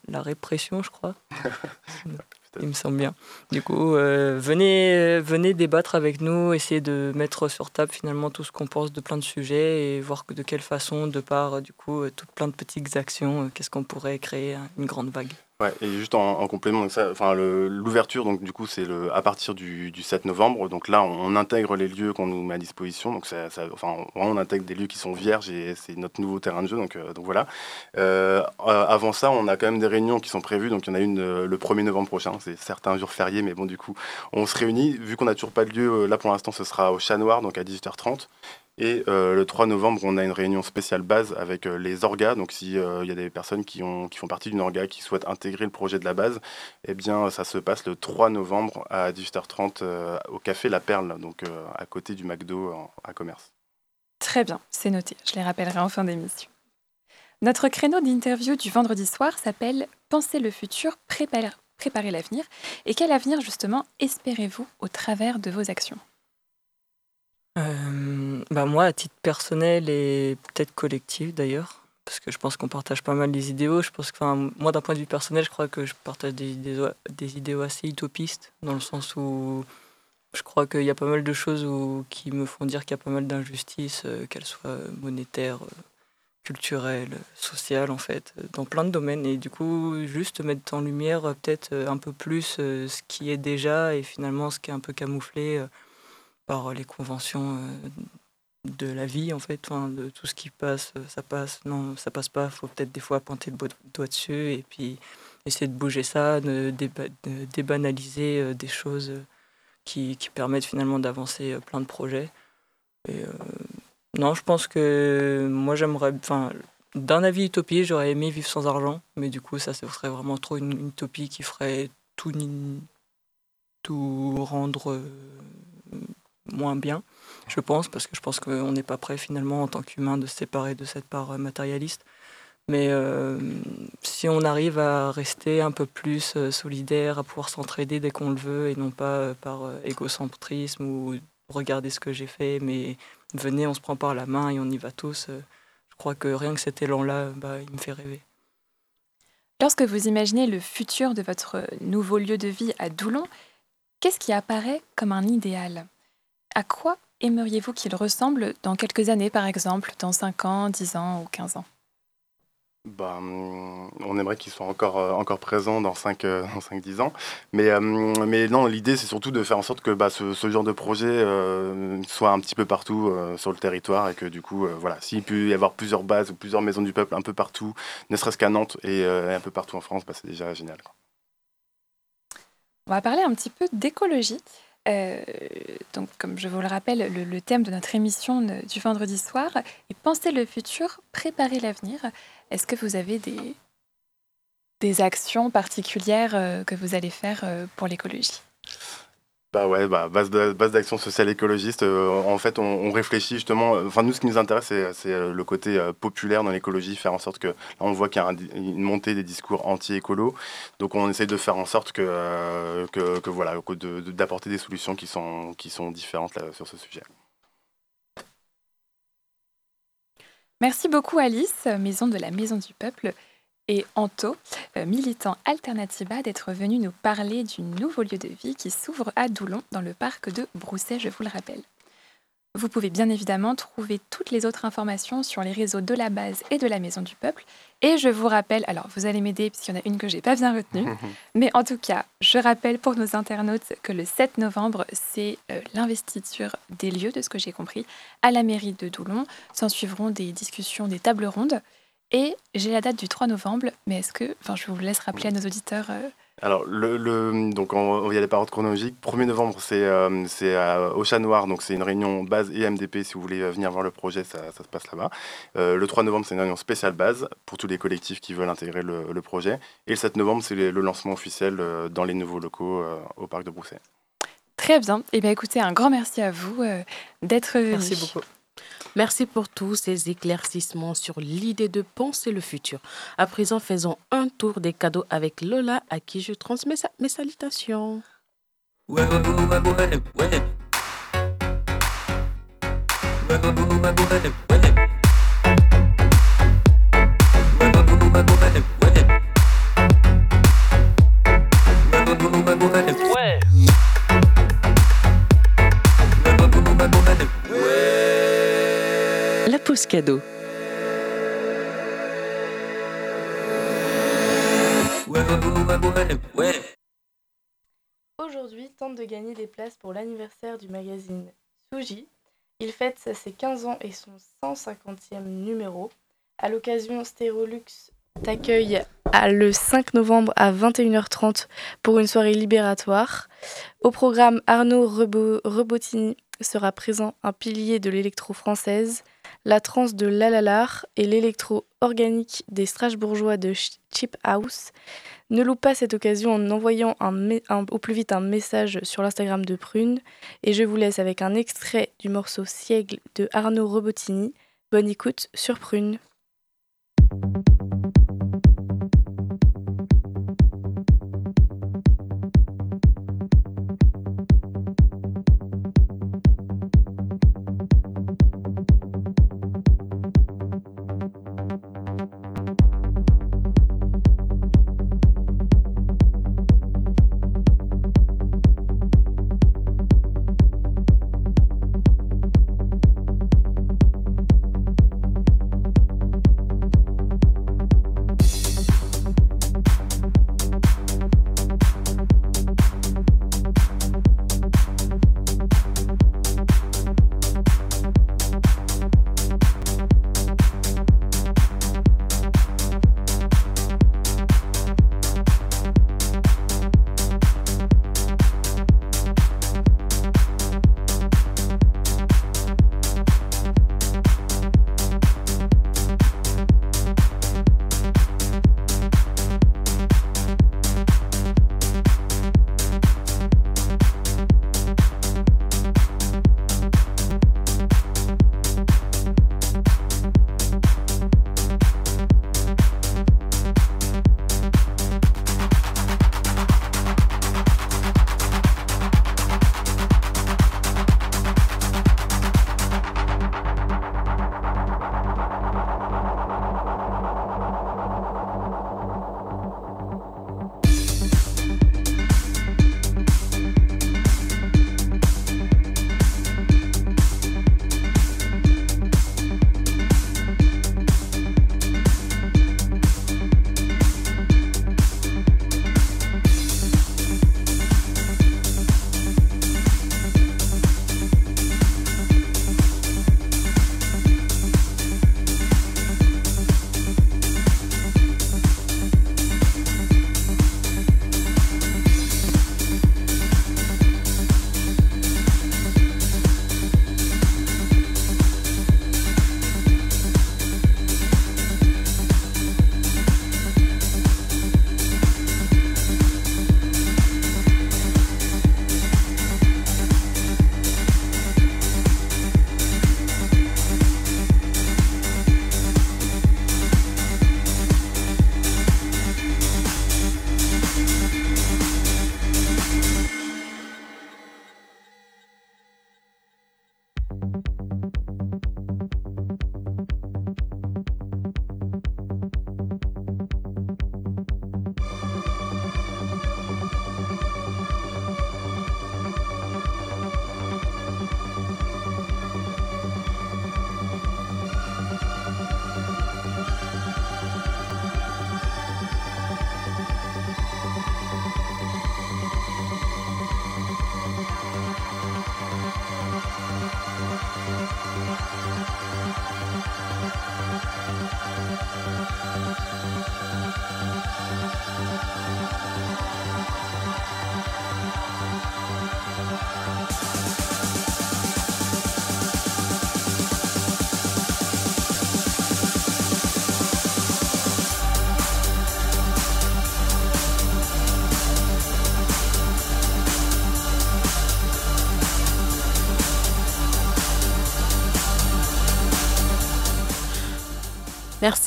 la répression, je crois. [laughs] il me semble bien. Du coup, euh, venez, venez débattre avec nous, essayer de mettre sur table finalement tout ce qu'on pense de plein de sujets et voir de quelle façon, de par du coup, toutes plein de petites actions, qu'est-ce qu'on pourrait créer hein, une grande vague. Ouais, et juste en, complément, enfin l'ouverture, donc du coup, c'est à partir du, 7 novembre. Donc là, on, intègre les lieux qu'on nous met à disposition. Donc ça, enfin, on intègre des lieux qui sont vierges et c'est notre nouveau terrain de jeu. Donc, euh, donc voilà. Euh, avant ça, on a quand même des réunions qui sont prévues. Donc il y en a une euh, le 1er novembre prochain. C'est certains jours fériés, mais bon, du coup, on se réunit. Vu qu'on n'a toujours pas de lieu, là pour l'instant, ce sera au Chat Noir, donc à 18h30. Et euh, le 3 novembre, on a une réunion spéciale base avec euh, les orgas. Donc, s'il euh, y a des personnes qui, ont, qui font partie d'une orga qui souhaitent intégrer le projet de la base, eh bien, ça se passe le 3 novembre à 18h30 au Café La Perle, donc à côté du McDo à commerce. Très bien, c'est noté. Je les rappellerai en fin d'émission. Notre créneau d'interview du vendredi soir s'appelle Penser le futur, préparer, préparer l'avenir. Et quel avenir, justement, espérez-vous au travers de vos actions? Euh, bah moi, à titre personnel et peut-être collectif d'ailleurs, parce que je pense qu'on partage pas mal les idéaux. Je pense que, moi, d'un point de vue personnel, je crois que je partage des, des, idéaux assez utopistes, dans le sens où je crois qu'il y a pas mal de choses qui me font dire qu'il y a pas mal d'injustices, euh, qu'elles soient monétaires, euh, culturelles, sociales, en fait, dans plein de domaines. Et du coup, juste mettre en lumière peut-être un peu plus ce qui est déjà et finalement ce qui est un peu camouflé par les conventions euh, de la vie, en fait, de tout ce qui passe, euh, ça passe, non, ça passe pas, faut peut-être des fois pointer le doigt dessus et puis essayer de bouger ça, de, débanaliser euh, des choses qui, permettent finalement d'avancer plein de projets. Et, non, je pense que moi j'aimerais, enfin, d'un avis utopie, j'aurais aimé vivre sans argent, mais du coup, ça, serait vraiment trop une, utopie qui ferait tout, tout rendre moins bien, je pense, parce que je pense qu'on n'est pas prêt finalement en tant qu'humain de se séparer de cette part euh, matérialiste. Mais euh, si on arrive à rester un peu plus euh, solidaire, à pouvoir s'entraider dès qu'on le veut et non pas par égocentrisme ou regarder ce que j'ai fait, mais venez, on se prend par la main et on y va tous, je crois que rien que cet élan-là, bah, il me fait rêver. Lorsque vous imaginez le futur de votre nouveau lieu de vie à Doulon, qu'est-ce qui apparaît comme un idéal? À quoi aimeriez-vous qu'il ressemble dans quelques années, par exemple, dans 5 ans, 10 ans ou 15 ans? Bah, hum, on aimerait qu'il soit encore, euh, encore présent dans 5-10 euh, ans. Mais, hum, mais non, l'idée, c'est surtout de faire en sorte que bah, ce, genre de projet euh, soit un petit peu partout sur le territoire et que du coup, voilà, s'il peut y avoir plusieurs bases ou plusieurs maisons du peuple un peu partout, ne serait-ce qu'à Nantes et un peu partout en France, bah, c'est déjà génial. On va parler un petit peu d'écologie. Euh, donc, comme je vous le rappelle, le, thème de notre émission du vendredi soir est Penser le futur, préparer l'avenir. Est-ce que vous avez des, actions particulières euh, que vous allez faire euh, pour l'écologie? Bah ouais, bah, base d'action sociale écologiste. Euh, en fait, on, réfléchit justement. Enfin, nous, ce qui nous intéresse, c'est euh, le côté euh, populaire dans l'écologie, faire en sorte que là, on voit qu'il y a une montée des discours anti-écolo. Donc, on essaie de faire en sorte que, que, voilà, d'apporter des solutions qui sont, qui sont différentes là, sur ce sujet. Merci beaucoup Alice, maison de la Maison du Peuple et Anto, euh, militant Alternativa, d'être venu nous parler du nouveau lieu de vie qui s'ouvre à Doulon, dans le parc de Brousset, je vous le rappelle. Vous pouvez bien évidemment trouver toutes les autres informations sur les réseaux de la base et de la Maison du Peuple. Et je vous rappelle, alors vous allez m'aider puisqu'il y en a une que j'ai pas bien retenue, [laughs] mais en tout cas, je rappelle pour nos internautes que le 7 novembre, c'est euh, l'investiture des lieux, de ce que j'ai compris, à la mairie de Doulon. S'en suivront des discussions, des tables rondes. Et j'ai la date du 3 novembre, mais est-ce que, enfin, je vous laisse rappeler à nos auditeurs. Euh, Alors, le, donc on, y a les paroles chronologiques. 1er novembre, c'est euh, c'est au Chat Noir, donc c'est une réunion base et MDP. Si vous voulez venir voir le projet, ça, ça se passe là-bas. Euh, le 3 novembre, c'est une réunion spéciale base pour tous les collectifs qui veulent intégrer le, le projet. Et le 7 novembre, c'est le lancement officiel dans les nouveaux locaux au parc de Brousset. Très bien. Et eh bien, écoutez, un grand merci à vous d'être venu. Merci beaucoup. Merci pour tous ces éclaircissements sur l'idée de penser le futur. À présent, faisons un tour des cadeaux avec Lola, à qui je transmets mes salutations. Cadeau. Aujourd'hui, tente de gagner des places pour l'anniversaire du magazine Suji. Il fête ses 15 ans et son 150e numéro. À l'occasion, Stérolux t'accueille le 5 novembre à 21h30 pour une soirée libératoire. Au programme, Arnaud Rebotini sera présent, un pilier de l'électro-française, la trance de Lalalar et l'électro-organique des Strasbourgeois de Chip House. Ne loupe pas cette occasion en envoyant au plus vite un message sur l'Instagram de Prune. Et je vous laisse avec un extrait du morceau Siègle de Arnaud Robotini. Bonne écoute sur Prune.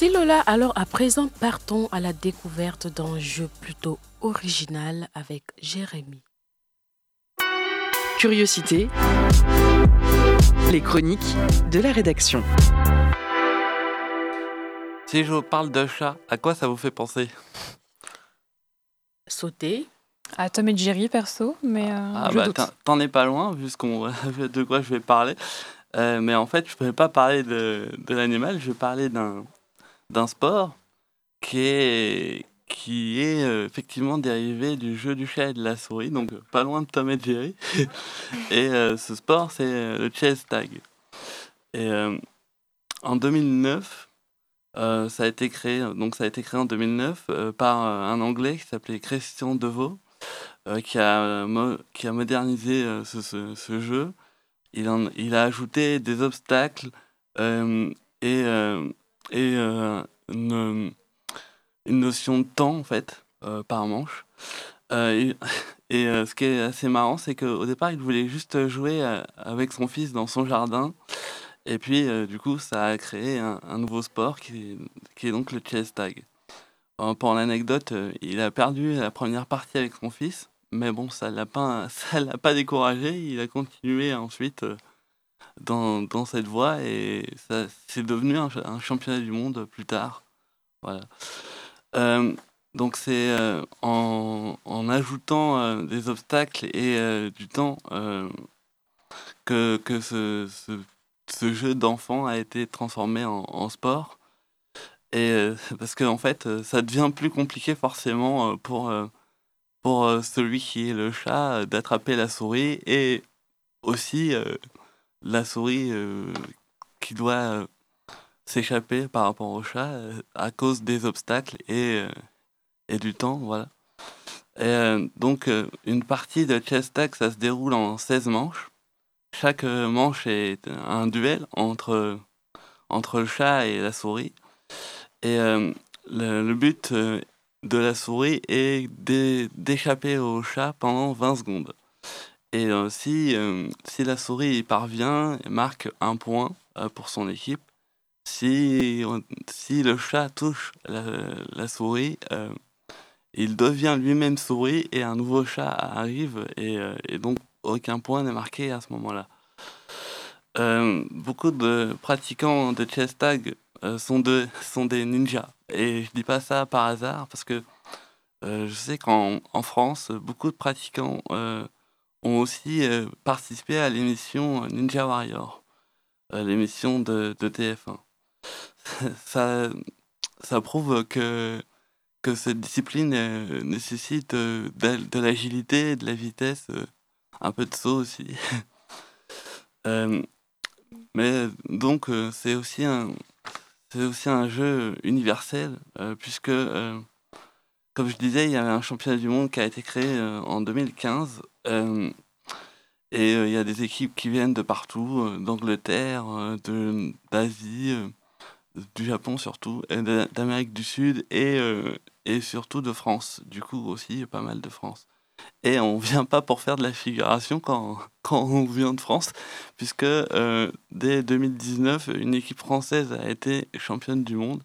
Merci Lola. Alors à présent, partons à la découverte d'un jeu plutôt original avec Jérémy. Curiosité. Les chroniques de la rédaction. Si je vous parle de chat, à quoi ça vous fait penser? Sauter, À Tom et Jerry, perso, mais euh, Ah je bah, t'en- es pas loin, vu ce qu'on- [laughs] de quoi je vais parler. Euh, mais en fait, je ne vais pas parler de, de l'animal, je vais parler d'un d'un sport qui est, qui est euh, effectivement dérivé du jeu du chat et de la souris, donc euh, pas loin de Tom et Jerry. [laughs] et euh, ce sport, c'est le chess tag. Et euh, en 2009, euh, ça a été créé, donc ça a été créé en 2009 euh, par un Anglais qui s'appelait Christian Deveau, qui, a, qui a modernisé ce, ce- ce jeu. Il, en- il a ajouté des obstacles et, et euh, une, notion de temps, en fait, euh, par manche. Euh, et [laughs] ce qui est assez marrant, c'est qu'au départ, il voulait juste jouer avec son fils dans son jardin. Et puis, du coup, ça a créé un, nouveau sport qui est, donc le chess tag. Pour l'anecdote, il a perdu la première partie avec son fils, mais bon, ça l'a pas, [laughs] l'a pas découragé. Il a continué ensuite dans, dans cette voie et ça c'est devenu un, championnat du monde plus tard. Voilà. Euh, donc c'est euh, en, en ajoutant euh, des obstacles et du temps que, que ce, ce, jeu d'enfant a été transformé en, sport. Et [laughs] parce qu'en en fait, ça devient plus compliqué forcément pour, pour celui qui est le chat d'attraper la souris et aussi la souris euh, qui doit euh, s'échapper par rapport au chat euh, à cause des obstacles et, et du temps, voilà. Et, donc, une partie de chess tag, ça se déroule en 16 manches. Chaque manche est un duel entre, entre le chat et la souris. Et le, but de la souris est d'é- d'échapper au chat pendant 20 secondes. Et euh, si, euh, si la souris y parvient, elle marque un point euh, pour son équipe. Si, si le chat touche la, la souris, il devient lui-même souris et un nouveau chat arrive et, et donc aucun point n'est marqué à ce moment-là. Beaucoup de pratiquants de chess tag sont, de, sont des ninjas. Et je dis pas ça par hasard parce que je sais qu'en en France, beaucoup de pratiquants ont aussi euh, participé à l'émission Ninja Warrior, euh, l'émission de, de TF1. [laughs] ça, ça prouve que, que cette discipline euh, nécessite euh, de, de l'agilité, de la vitesse, euh, un peu de saut aussi. [laughs] Euh, mais donc euh, c'est aussi un aussi un jeu universel euh, puisque euh, comme je disais il y avait un championnat du monde qui a été créé euh, en 2015 euh, et euh, il y a des équipes qui viennent de partout d'Angleterre d'Asie du Japon surtout d'Amérique du Sud et surtout de France du coup aussi pas mal de France et on [laughs] vient pas pour faire de la figuration quand, on vient de France, puisque dès 2019, une équipe française a été championne du monde.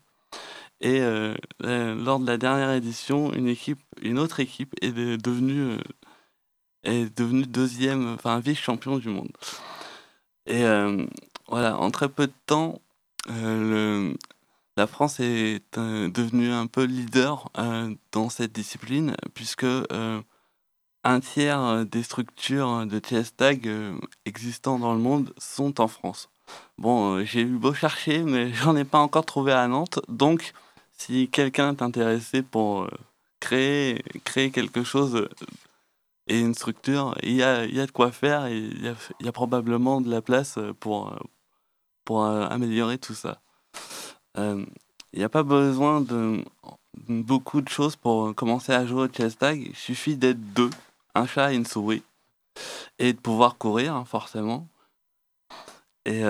Et euh, euh, lors de la dernière édition, une, équipe, une autre équipe est de- devenue, euh, est devenue deuxième, enfin vice-champion du monde. Et voilà, en très peu de temps, la France est devenue un peu leader dans cette discipline, puisque un tiers des structures de TS Tag existant dans le monde sont en France. Bon, j'ai eu beau chercher, mais [laughs] j'en ai pas encore trouvé à Nantes. Donc, si quelqu'un est intéressé pour euh, créer, créer quelque chose euh, et une structure, il y a, y a de quoi faire et il y a, probablement de la place euh, pour, pour améliorer tout ça. Il n'y a pas besoin de beaucoup de choses pour commencer à jouer au chess tag. Il suffit d'être deux, un chat et une souris, et de pouvoir courir, hein, forcément. Et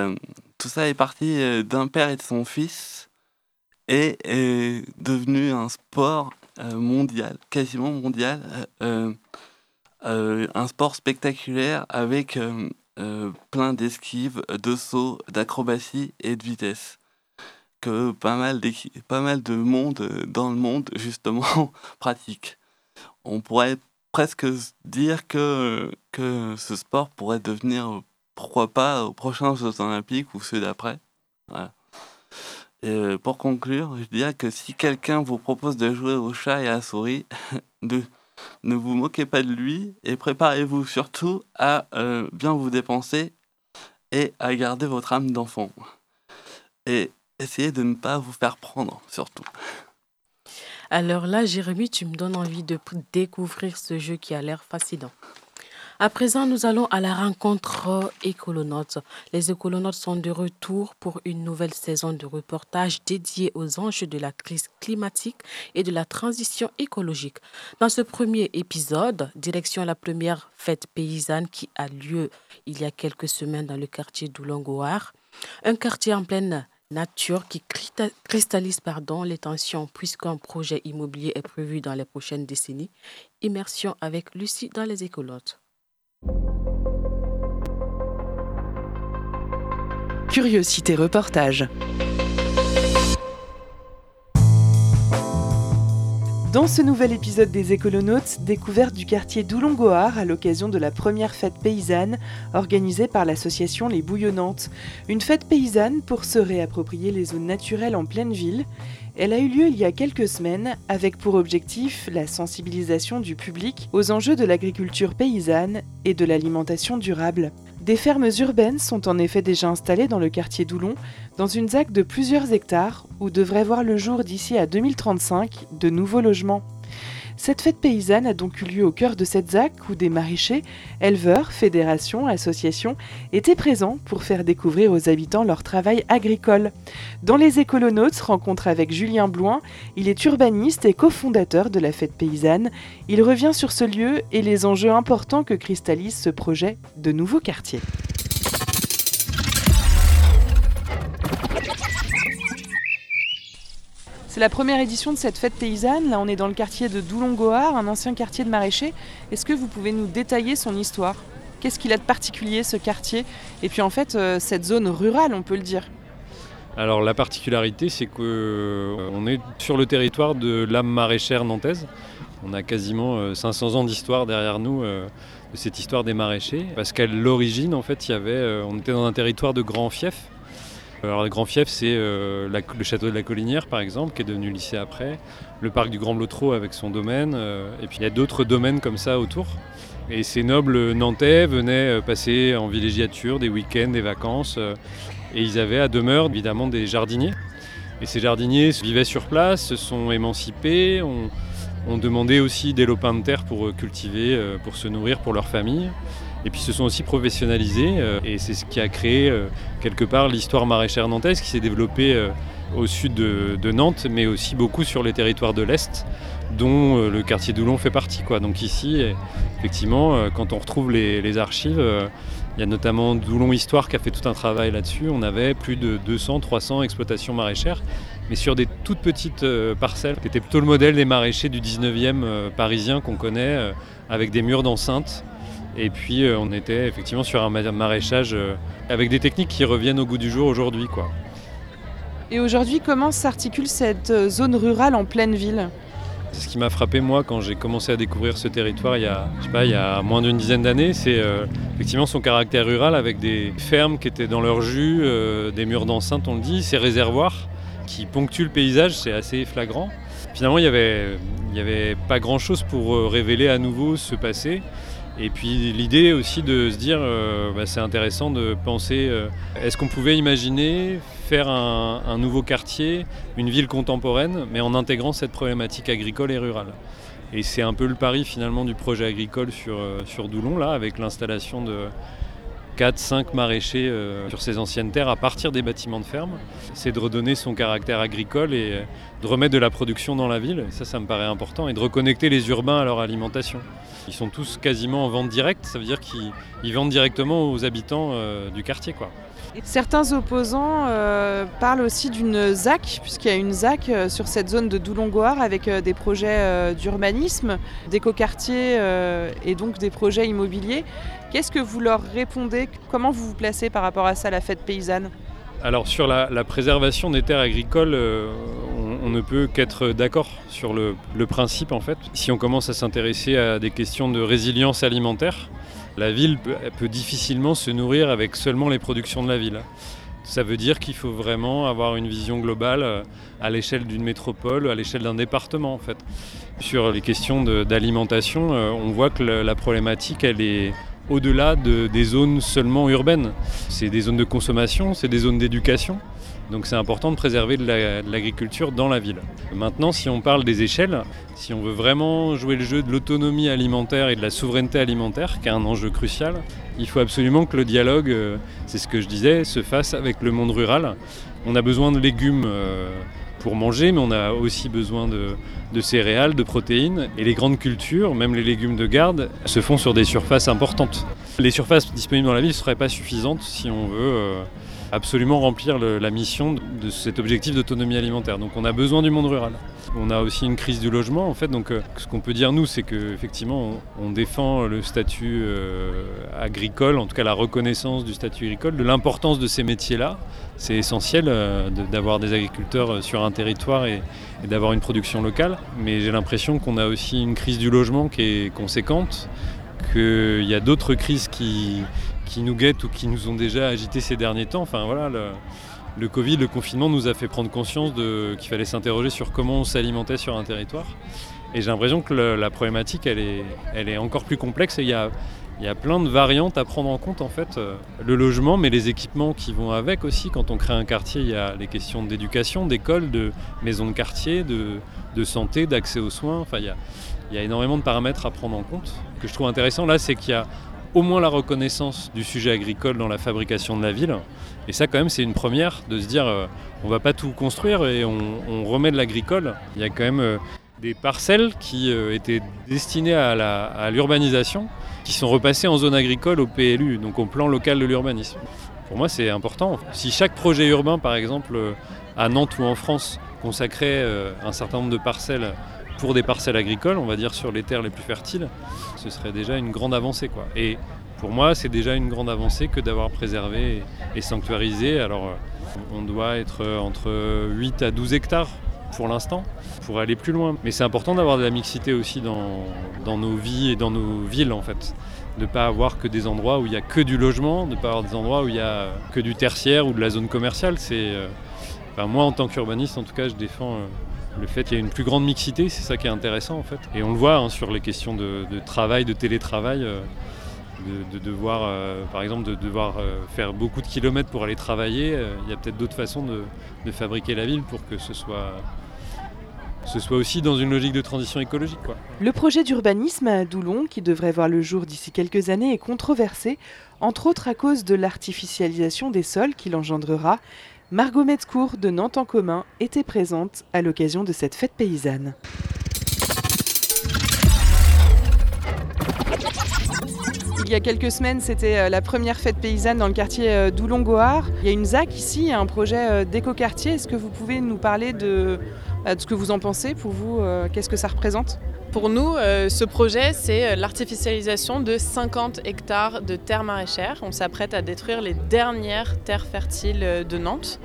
tout ça est parti d'un père et de son fils, et est devenu un sport euh, mondial, quasiment mondial, euh, euh, un sport spectaculaire avec plein d'esquives, de sauts, d'acrobatie et de vitesse que pas mal, pas mal de monde dans le monde, justement, [laughs] pratique. On pourrait presque dire que, que ce sport pourrait devenir, pourquoi pas, aux prochains Jeux Olympiques ou ceux d'après. Voilà. Euh, pour conclure, je dirais que si quelqu'un vous propose de jouer au chat et à la souris, [laughs] ne vous moquez pas de lui et préparez-vous surtout à euh, bien vous dépenser et à garder votre âme d'enfant. Et essayez de ne pas vous faire prendre, surtout. Alors là, Jérémy, tu me donnes envie de découvrir ce jeu qui a l'air fascinant. À présent, nous allons à la rencontre Écolonautes. Les Écolonautes sont de retour pour une nouvelle saison de reportage dédiée aux enjeux de la crise climatique et de la transition écologique. Dans ce premier épisode, direction la première fête paysanne qui a lieu il y a quelques semaines dans le quartier d'Oulongoar, un quartier en pleine nature qui cristallise pardon, les tensions puisqu'un projet immobilier est prévu dans les prochaines décennies. Immersion avec Lucie dans les écolotes. Curiosité reportage. Dans ce nouvel épisode des Écolonautes, découverte du quartier d'Oulongoar à l'occasion de la première fête paysanne organisée par l'association Les Bouillonnantes. Une fête paysanne pour se réapproprier les zones naturelles en pleine ville. Elle a eu lieu il y a quelques semaines avec pour objectif la sensibilisation du public aux enjeux de l'agriculture paysanne et de l'alimentation durable. Des fermes urbaines sont en effet déjà installées dans le quartier d'Oulon, dans une ZAC de plusieurs hectares où devraient voir le jour d'ici à 2035 de nouveaux logements. Cette fête paysanne a donc eu lieu au cœur de cette ZAC où des maraîchers, éleveurs, fédérations, associations étaient présents pour faire découvrir aux habitants leur travail agricole. Dans les écolonautes, rencontre avec Julien Bloin, il est urbaniste et cofondateur de la fête paysanne. Il revient sur ce lieu et les enjeux importants que cristallise ce projet de nouveaux quartiers. C'est la première édition de cette fête paysanne. Là, on est dans le quartier de Doulongoar, un ancien quartier de maraîchers. Est-ce que vous pouvez nous détailler son histoire? Qu'est-ce qu'il a de particulier, ce quartier? Et puis, en fait, euh, cette zone rurale, on peut le dire. Alors, la particularité, c'est qu'on euh, est sur le territoire de l'âme maraîchère nantaise. On a quasiment 500 euh, ans d'histoire derrière nous de cette histoire des maraîchers. Parce qu'à l'origine, en fait, y avait, on était dans un territoire de grands fiefs alors, le grand fief, c'est euh, le château de la Collinière, par exemple, qui est devenu lycée après, le parc du Grand Blotreau avec son domaine, euh, et puis il y a d'autres domaines comme ça autour. Et ces nobles nantais venaient euh, passer en villégiature des week-ends, des vacances, et ils avaient à demeure évidemment des jardiniers. Et ces jardiniers vivaient sur place, se sont émancipés, ont, ont demandé aussi des lopins de terre pour cultiver, pour se nourrir pour leur famille. Et puis se sont aussi professionnalisés euh, et c'est ce qui a créé euh, quelque part l'histoire maraîchère nantaise qui s'est développée euh, au sud de, Nantes, mais aussi beaucoup sur les territoires de l'Est, dont le quartier d'Oulon fait partie. Donc ici, effectivement, quand on retrouve les, archives, il y a notamment Doulon Histoire qui a fait tout un travail là-dessus. On avait plus de 200-300 exploitations maraîchères, mais sur des toutes petites parcelles. C'était plutôt le modèle des maraîchers du 19e parisien qu'on connaît, avec des murs d'enceinte et puis euh, on était effectivement sur un maraîchage euh, avec des techniques qui reviennent au goût du jour aujourd'hui. Quoi. Et aujourd'hui, comment s'articule cette euh, zone rurale en pleine ville? Ce qui m'a frappé moi quand j'ai commencé à découvrir ce territoire il y a, pas, il y a moins d'une dizaine d'années, c'est effectivement son caractère rural avec des fermes qui étaient dans leur jus, des murs d'enceinte on le dit, ces réservoirs qui ponctuent le paysage, c'est assez flagrant. Finalement il n'y avait, il y avait pas grand chose pour révéler à nouveau ce passé. Et puis l'idée aussi de se dire, euh, bah, c'est intéressant de penser, euh, est-ce qu'on pouvait imaginer faire un, nouveau quartier, une ville contemporaine, mais en intégrant cette problématique agricole et rurale? Et c'est un peu le pari finalement du projet agricole sur, euh, sur Doulon, là, avec l'installation de 4-5 maraîchers sur ces anciennes terres à partir des bâtiments de ferme. C'est de redonner son caractère agricole et de remettre de la production dans la ville. Ça, ça me paraît important. Et de reconnecter les urbains à leur alimentation. Ils sont tous quasiment en vente directe, ça veut dire qu'ils vendent directement aux habitants euh, du quartier. Certains opposants euh, parlent aussi d'une ZAC, puisqu'il y a une ZAC euh, sur cette zone de Doulongoar avec des projets d'urbanisme, d'écoquartier et donc des projets immobiliers. Qu'est-ce que vous leur répondez? Comment vous vous placez par rapport à ça, la fête paysanne? Alors sur la, préservation des terres agricoles, on ne peut qu'être d'accord sur le, principe en fait. Si on commence à s'intéresser à des questions de résilience alimentaire, la ville peut, difficilement se nourrir avec seulement les productions de la ville. Ça veut dire qu'il faut vraiment avoir une vision globale euh, à l'échelle d'une métropole, à l'échelle d'un département en fait. Sur les questions d'alimentation, euh, on voit que la problématique est au-delà de, des zones seulement urbaines. C'est des zones de consommation, c'est des zones d'éducation. Donc c'est important de préserver de l'agriculture dans la ville. Maintenant, si on parle des échelles, si on veut vraiment jouer le jeu de l'autonomie alimentaire et de la souveraineté alimentaire, qui est un enjeu crucial, il faut absolument que le dialogue, euh, c'est ce que je disais, se fasse avec le monde rural. On a besoin de légumes euh, pour manger, mais on a aussi besoin de, céréales, de protéines. Et les grandes cultures, même les légumes de garde, se font sur des surfaces importantes. Les surfaces disponibles dans la ville ne seraient pas suffisantes si on veut euh, absolument remplir la mission de cet objectif d'autonomie alimentaire. Donc on a besoin du monde rural. On a aussi une crise du logement en fait. Donc euh, ce qu'on peut dire nous, c'est qu'effectivement on, on, défend le statut euh, agricole, en tout cas la reconnaissance du statut agricole, de l'importance de ces métiers-là. C'est essentiel euh, d'avoir des agriculteurs sur un territoire et, et d'avoir une production locale. Mais j'ai l'impression qu'on a aussi une crise du logement qui est conséquente, qu'il y a d'autres crises qui, qui nous guettent ou qui nous ont déjà agités ces derniers temps. Enfin voilà, le, Covid, le confinement nous a fait prendre conscience qu'il fallait s'interroger sur comment on s'alimentait sur un territoire. Et j'ai l'impression que la problématique, elle est, encore plus complexe et il y a, plein de variantes à prendre en compte en fait. Euh, le logement, mais les équipements qui vont avec aussi. Quand on crée un quartier, il y a les questions d'éducation, d'école, de maisons de quartier, de, de santé, d'accès aux soins. Enfin, il y, a, il y a énormément de paramètres à prendre en compte. Ce que je trouve intéressant là, c'est qu'il y a au moins la reconnaissance du sujet agricole dans la fabrication de la ville. Et ça, quand même, c'est une première de se dire euh, on va pas tout construire et on, remet de l'agricole. Il y a quand même euh, des parcelles qui euh, étaient destinées à l'urbanisation qui sont repassées en zone agricole au PLU, donc au plan local de l'urbanisme. Pour moi, c'est important. Si chaque projet urbain, par exemple, à Nantes ou en France, consacrait un certain nombre de parcelles pour des parcelles agricoles, on va dire sur les terres les plus fertiles, ce serait déjà une grande avancée. Quoi. Et pour moi, c'est déjà une grande avancée que d'avoir préservé et sanctuarisé. Alors, euh, on doit être entre 8 à 12 hectares pour l'instant, pour aller plus loin. Mais c'est important d'avoir de la mixité aussi dans, nos vies et dans nos villes, en fait. De ne pas avoir que des endroits où il n'y a que du logement, de ne pas avoir des endroits où il n'y a que du tertiaire ou de la zone commerciale. C'est, euh, moi, en tant qu'urbaniste, en tout cas, je défends euh, le fait qu'il y ait une plus grande mixité, c'est ça qui est intéressant en fait. Et on le voit hein, sur les questions de, travail, de télétravail, euh, de, devoir, euh, par exemple, de devoir euh, faire beaucoup de kilomètres pour aller travailler. Il y a peut-être d'autres façons de, fabriquer la ville pour que ce soit, ce soit aussi dans une logique de transition écologique. Le projet d'urbanisme à Doulon, qui devrait voir le jour d'ici quelques années, est controversé, entre autres à cause de l'artificialisation des sols qu'il engendrera Margot Metzcourt de Nantes en commun était présente à l'occasion de cette fête paysanne. Il y a quelques semaines, c'était euh, la première fête paysanne dans le quartier euh, d'Oulon-Goard. Il y a une ZAC ici, un projet euh, d'éco-quartier. Est-ce que vous pouvez nous parler de, de ce que vous en pensez Pour vous, qu'est-ce que ça représente? Pour nous, euh, ce projet, c'est euh, l'artificialisation de 50 hectares de terres maraîchères. On s'apprête à détruire les dernières terres fertiles euh, de Nantes.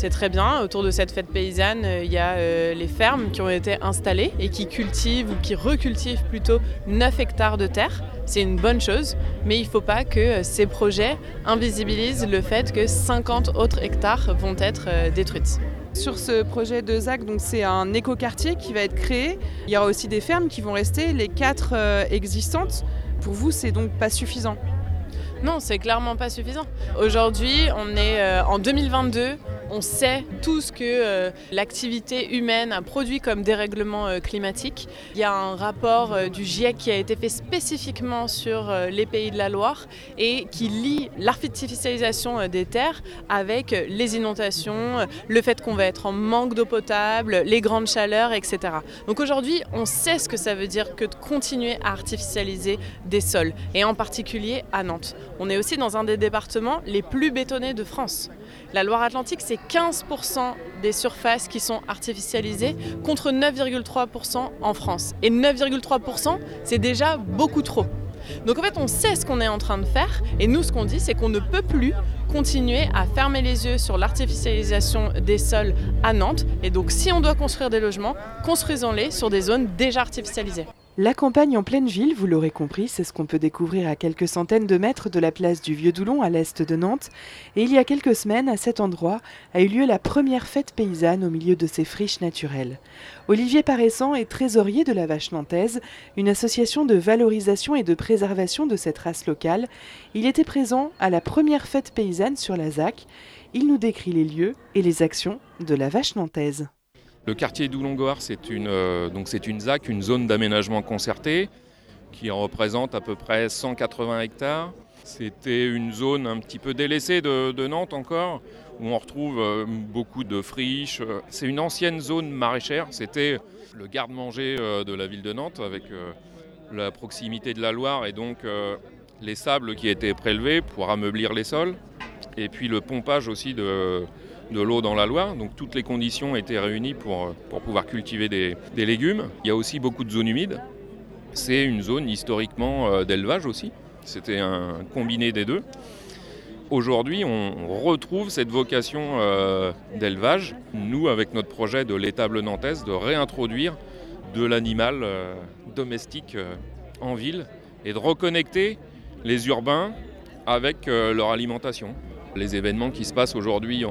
C'est très bien. Autour de cette fête paysanne, il y a les fermes qui ont été installées et qui cultivent ou qui recultivent plutôt 9 hectares de terre. C'est une bonne chose, mais il ne faut pas que ces projets invisibilisent le fait que 50 autres hectares vont être détruits. Sur ce projet de ZAC, c'est un écoquartier qui va être créé. Il y aura aussi des fermes qui vont rester, les quatre euh, existantes. Pour vous, c'est donc pas suffisant Non, c'est clairement pas suffisant. Aujourd'hui, on est euh, en 2022 on sait tout ce que euh, l'activité humaine a produit comme dérèglement euh, climatique. Il y a un rapport du GIEC qui a été fait spécifiquement sur les pays de la Loire et qui lie l'artificialisation des terres avec les inondations, le fait qu'on va être en manque d'eau potable, les grandes chaleurs, etc. Donc aujourd'hui, on sait ce que ça veut dire que de continuer à artificialiser des sols, et en particulier à Nantes. On est aussi dans un des départements les plus bétonnés de France. La Loire-Atlantique, c'est 15% des surfaces qui sont artificialisées contre 9,3% en France. Et 9,3%, c'est déjà beaucoup trop. Donc en fait, on sait ce qu'on est en train de faire et nous, ce qu'on dit, c'est qu'on ne peut plus continuer à fermer les yeux sur l'artificialisation des sols à Nantes. Et donc si on doit construire des logements, construisons-les sur des zones déjà artificialisées. La campagne en pleine ville, vous l'aurez compris, c'est ce qu'on peut découvrir à quelques centaines de mètres de la place du Vieux-Doulon à l'est de Nantes. Et il y a quelques semaines, à cet endroit, a eu lieu la première fête paysanne au milieu de ces friches naturelles. Olivier Paraissant est trésorier de la Vache Nantaise, une association de valorisation et de préservation de cette race locale. Il était présent à la première fête paysanne sur la ZAC. Il nous décrit les lieux et les actions de la Vache Nantaise. Le quartier d'Oulongoar, c'est une, euh, c'est une ZAC, une zone d'aménagement concerté, qui représente à peu près 180 hectares. C'était une zone un petit peu délaissée de, Nantes encore, où on retrouve euh, beaucoup de friches. C'est une ancienne zone maraîchère, c'était le garde-manger euh, de la ville de Nantes, avec la proximité de la Loire et donc les sables qui étaient prélevés pour ameublir les sols, et puis le pompage aussi de, de l'eau dans la Loire, donc toutes les conditions étaient réunies pour, pour pouvoir cultiver des, légumes. Il y a aussi beaucoup de zones humides. C'est une zone historiquement euh, d'élevage aussi. C'était un combiné des deux. Aujourd'hui, on retrouve cette vocation euh, d'élevage, nous, avec notre projet de l'étable nantaise, de réintroduire de l'animal euh, domestique en ville et de reconnecter les urbains avec leur alimentation. Les événements qui se passent aujourd'hui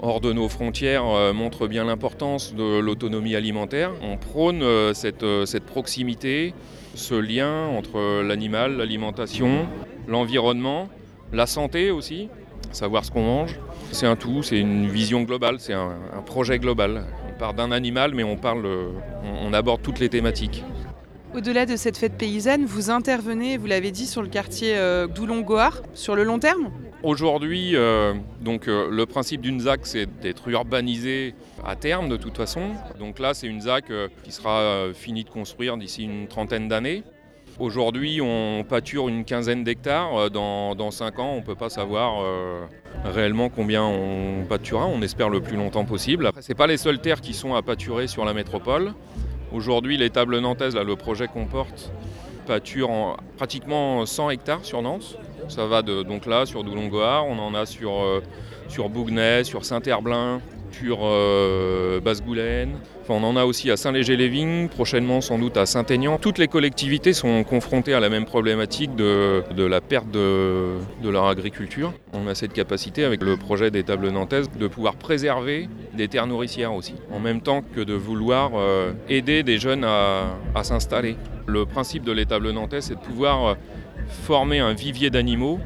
hors de nos frontières euh, montrent bien l'importance de l'autonomie alimentaire. On prône euh, euh, cette, proximité, ce lien entre l'animal, l'alimentation, l'environnement, la santé aussi, savoir ce qu'on mange. C'est un tout, c'est une vision globale, c'est un, projet global. On part d'un animal, mais on, aborde toutes les thématiques. Au-delà de cette fête paysanne, vous intervenez, vous l'avez dit, sur le quartier d'Oulon-Goar, sur le long terme Aujourd'hui, euh, euh, le principe d'une ZAC, c'est d'être urbanisé à terme de toute façon. Donc là, c'est une ZAC qui sera finie de construire d'ici une trentaine d'années. Aujourd'hui, on pâture une quinzaine d'hectares. Dans, 5 ans, on ne peut pas savoir réellement combien on pâturera. On espère le plus longtemps possible. Ce pas les seules terres qui sont à pâturer sur la métropole. Aujourd'hui, les tables nantaises, là, le projet comporte en pratiquement 100 hectares sur Nantes. Ça va de, donc là sur Doulongoar, on en a sur, euh, sur sur Saint-Herblain, sur euh, Basse-Goulaine. on en a aussi à Saint-Léger-les-Vignes, prochainement sans doute à Saint-Aignan. Toutes les collectivités sont confrontées à la même problématique de, la perte de, leur agriculture. On a cette capacité avec le projet des tables nantaises de pouvoir préserver des terres nourricières aussi, en même temps que de vouloir euh, aider des jeunes à, à s'installer. Le principe de l'étable nantaise, c'est de pouvoir euh, former un vivier d'animaux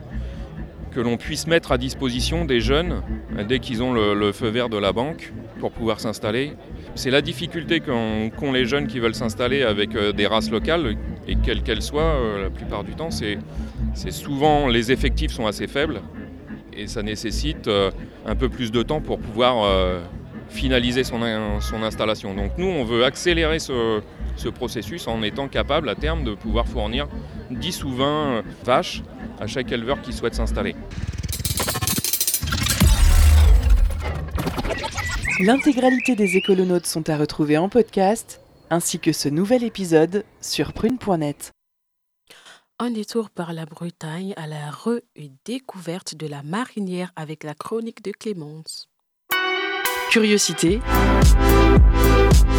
que l'on puisse mettre à disposition des jeunes dès qu'ils ont le, feu vert de la banque pour pouvoir s'installer. C'est la difficulté qu'ont les jeunes qui veulent s'installer avec euh, des races locales, et quelles qu'elles soient, euh, la plupart du temps, c'est souvent les effectifs sont assez faibles et ça nécessite euh, un peu plus de temps pour pouvoir finaliser son, son, installation. Donc nous, on veut accélérer ce, ce processus en étant capable à terme de pouvoir fournir 10 ou 20 vaches à chaque éleveur qui souhaite s'installer. L'intégralité des écolonautes sont à retrouver en podcast, ainsi que ce nouvel épisode sur prune.net. Un détour par la Bretagne à la redécouverte de la marinière avec la chronique de Clémence. Curiosité,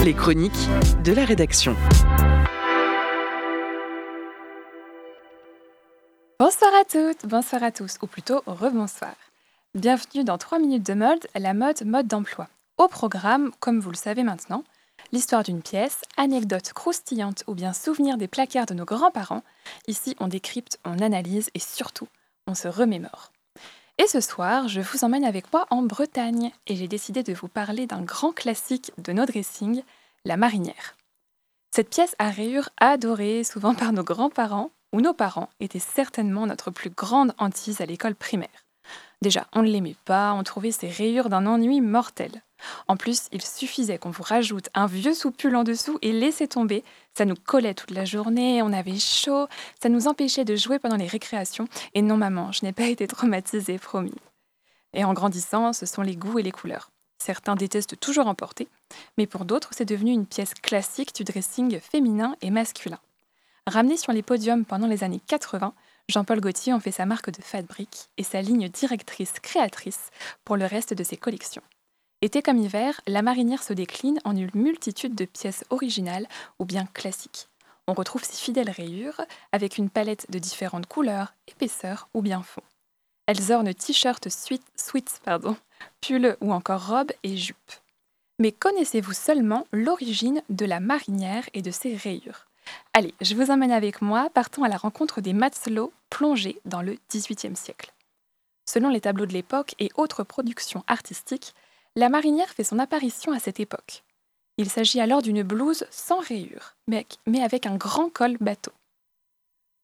les chroniques de la rédaction. Bonsoir à toutes, bonsoir à tous, ou plutôt rebonsoir. Bienvenue dans 3 minutes de mode, la mode, mode d'emploi. Au programme, comme vous le savez maintenant, l'histoire d'une pièce, anecdote croustillante ou bien souvenir des placards de nos grands-parents. Ici, on décrypte, on analyse et surtout, on se remémore. Et ce soir, je vous emmène avec moi en Bretagne et j'ai décidé de vous parler d'un grand classique de nos dressings, la marinière. Cette pièce à rayures adorée souvent par nos grands-parents ou nos parents était certainement notre plus grande hantise à l'école primaire. Déjà, on ne l'aimait pas, on trouvait ses rayures d'un ennui mortel. En plus, il suffisait qu'on vous rajoute un vieux soupul en dessous et laissez tomber. Ça nous collait toute la journée, on avait chaud, ça nous empêchait de jouer pendant les récréations. Et non, maman, je n'ai pas été traumatisée, promis. Et en grandissant, ce sont les goûts et les couleurs. Certains détestent toujours en porter, mais pour d'autres, c'est devenu une pièce classique du dressing féminin et masculin. Ramenée sur les podiums pendant les années 80, Jean-Paul Gaultier en fait sa marque de fabrique et sa ligne directrice créatrice pour le reste de ses collections. Été comme hiver, la marinière se décline en une multitude de pièces originales ou bien classiques. On retrouve ses fidèles rayures avec une palette de différentes couleurs, épaisseurs ou bien fonds. Elles ornent t-shirts, sweats, pardon, pulls ou encore robes et jupes. Mais connaissez-vous seulement l'origine de la marinière et de ses rayures? Allez, je vous emmène avec moi, partons à la rencontre des matelots plongés dans le XVIIIe siècle. Selon les tableaux de l'époque et autres productions artistiques, la marinière fait son apparition à cette époque. Il s'agit alors d'une blouse sans rayures, mais avec un grand col bateau.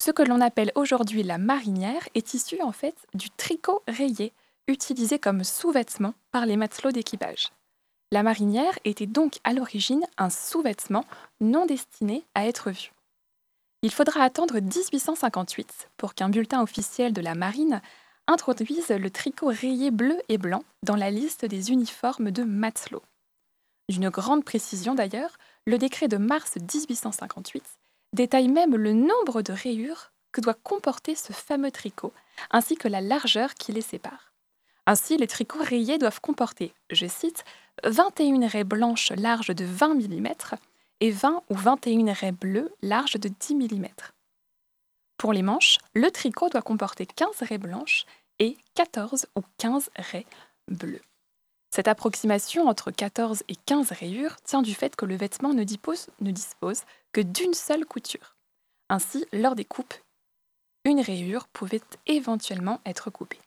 Ce que l'on appelle aujourd'hui la marinière est issu en fait du tricot rayé, utilisé comme sous-vêtement par les matelots d'équipage. La marinière était donc à l'origine un sous-vêtement non destiné à être vu. Il faudra attendre 1858 pour qu'un bulletin officiel de la marine introduise le tricot rayé bleu et blanc dans la liste des uniformes de matelots. D'une grande précision d'ailleurs, le décret de mars 1858 détaille même le nombre de rayures que doit comporter ce fameux tricot, ainsi que la largeur qui les sépare. Ainsi, les tricots rayés doivent comporter, je cite, 21 raies blanches larges de 20 mm et 20 ou 21 raies bleues larges de 10 mm. Pour les manches, le tricot doit comporter 15 raies blanches et 14 ou 15 raies bleues. Cette approximation entre 14 et 15 rayures tient du fait que le vêtement ne dispose, ne dispose que d'une seule couture. Ainsi, lors des coupes, une rayure pouvait éventuellement être coupée.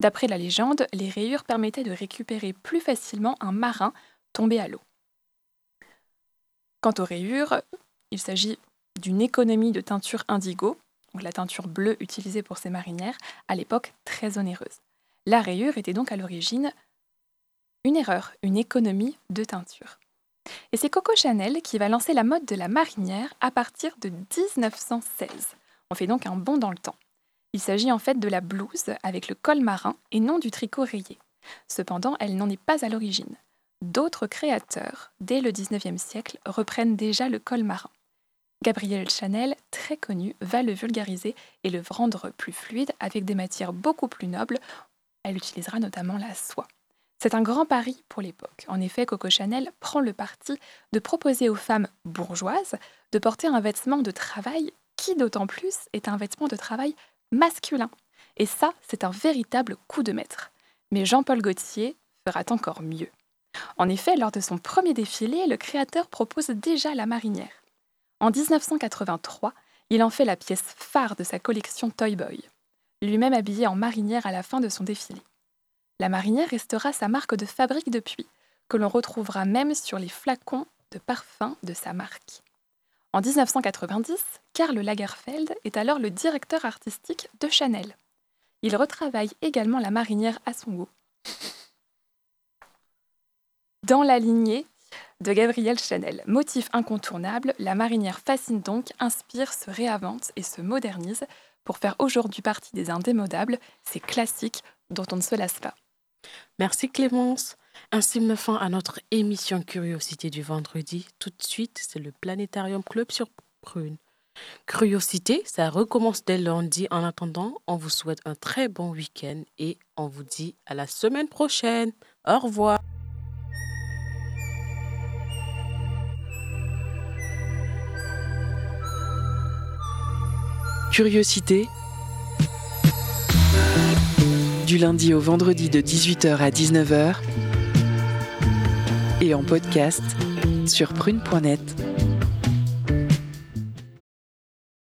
D'après la légende, les rayures permettaient de récupérer plus facilement un marin tombé à l'eau. Quant aux rayures, il s'agit d'une économie de teinture indigo, donc la teinture bleue utilisée pour ces marinières, à l'époque très onéreuse. La rayure était donc à l'origine une erreur, une économie de teinture. Et c'est Coco Chanel qui va lancer la mode de la marinière à partir de 1916. On fait donc un bond dans le temps. Il s'agit en fait de la blouse avec le col marin et non du tricot rayé. Cependant, elle n'en est pas à l'origine. D'autres créateurs, dès le 19e siècle, reprennent déjà le col marin. Gabrielle Chanel, très connu, va le vulgariser et le rendre plus fluide avec des matières beaucoup plus nobles. Elle utilisera notamment la soie. C'est un grand pari pour l'époque. En effet, Coco Chanel prend le parti de proposer aux femmes bourgeoises de porter un vêtement de travail qui, d'autant plus, est un vêtement de travail masculin. Et ça, c'est un véritable coup de maître. Mais Jean-Paul Gaultier fera encore mieux. En effet, lors de son premier défilé, le créateur propose déjà la marinière. En 1983, il en fait la pièce phare de sa collection Toy Boy, lui-même habillé en marinière à la fin de son défilé. La marinière restera sa marque de fabrique depuis, que l'on retrouvera même sur les flacons de parfum de sa marque. En 1990, Karl Lagerfeld est alors le directeur artistique de Chanel. Il retravaille également la marinière à son goût. Dans la lignée de Gabrielle Chanel, motif incontournable, la marinière fascine donc, inspire, se réinvente et se modernise pour faire aujourd'hui partie des indémodables, ces classiques dont on ne se lasse pas. Merci Clémence. Ainsi me fin à notre émission Curiosité du vendredi. Tout de suite, c'est le Planétarium Club sur Prune. Curiosité, ça recommence dès lundi. En attendant, on vous souhaite un très bon week-end et on vous dit à la semaine prochaine. Au revoir. Curiosité. Du lundi au vendredi de 18h à 19h et en podcast sur prune.net.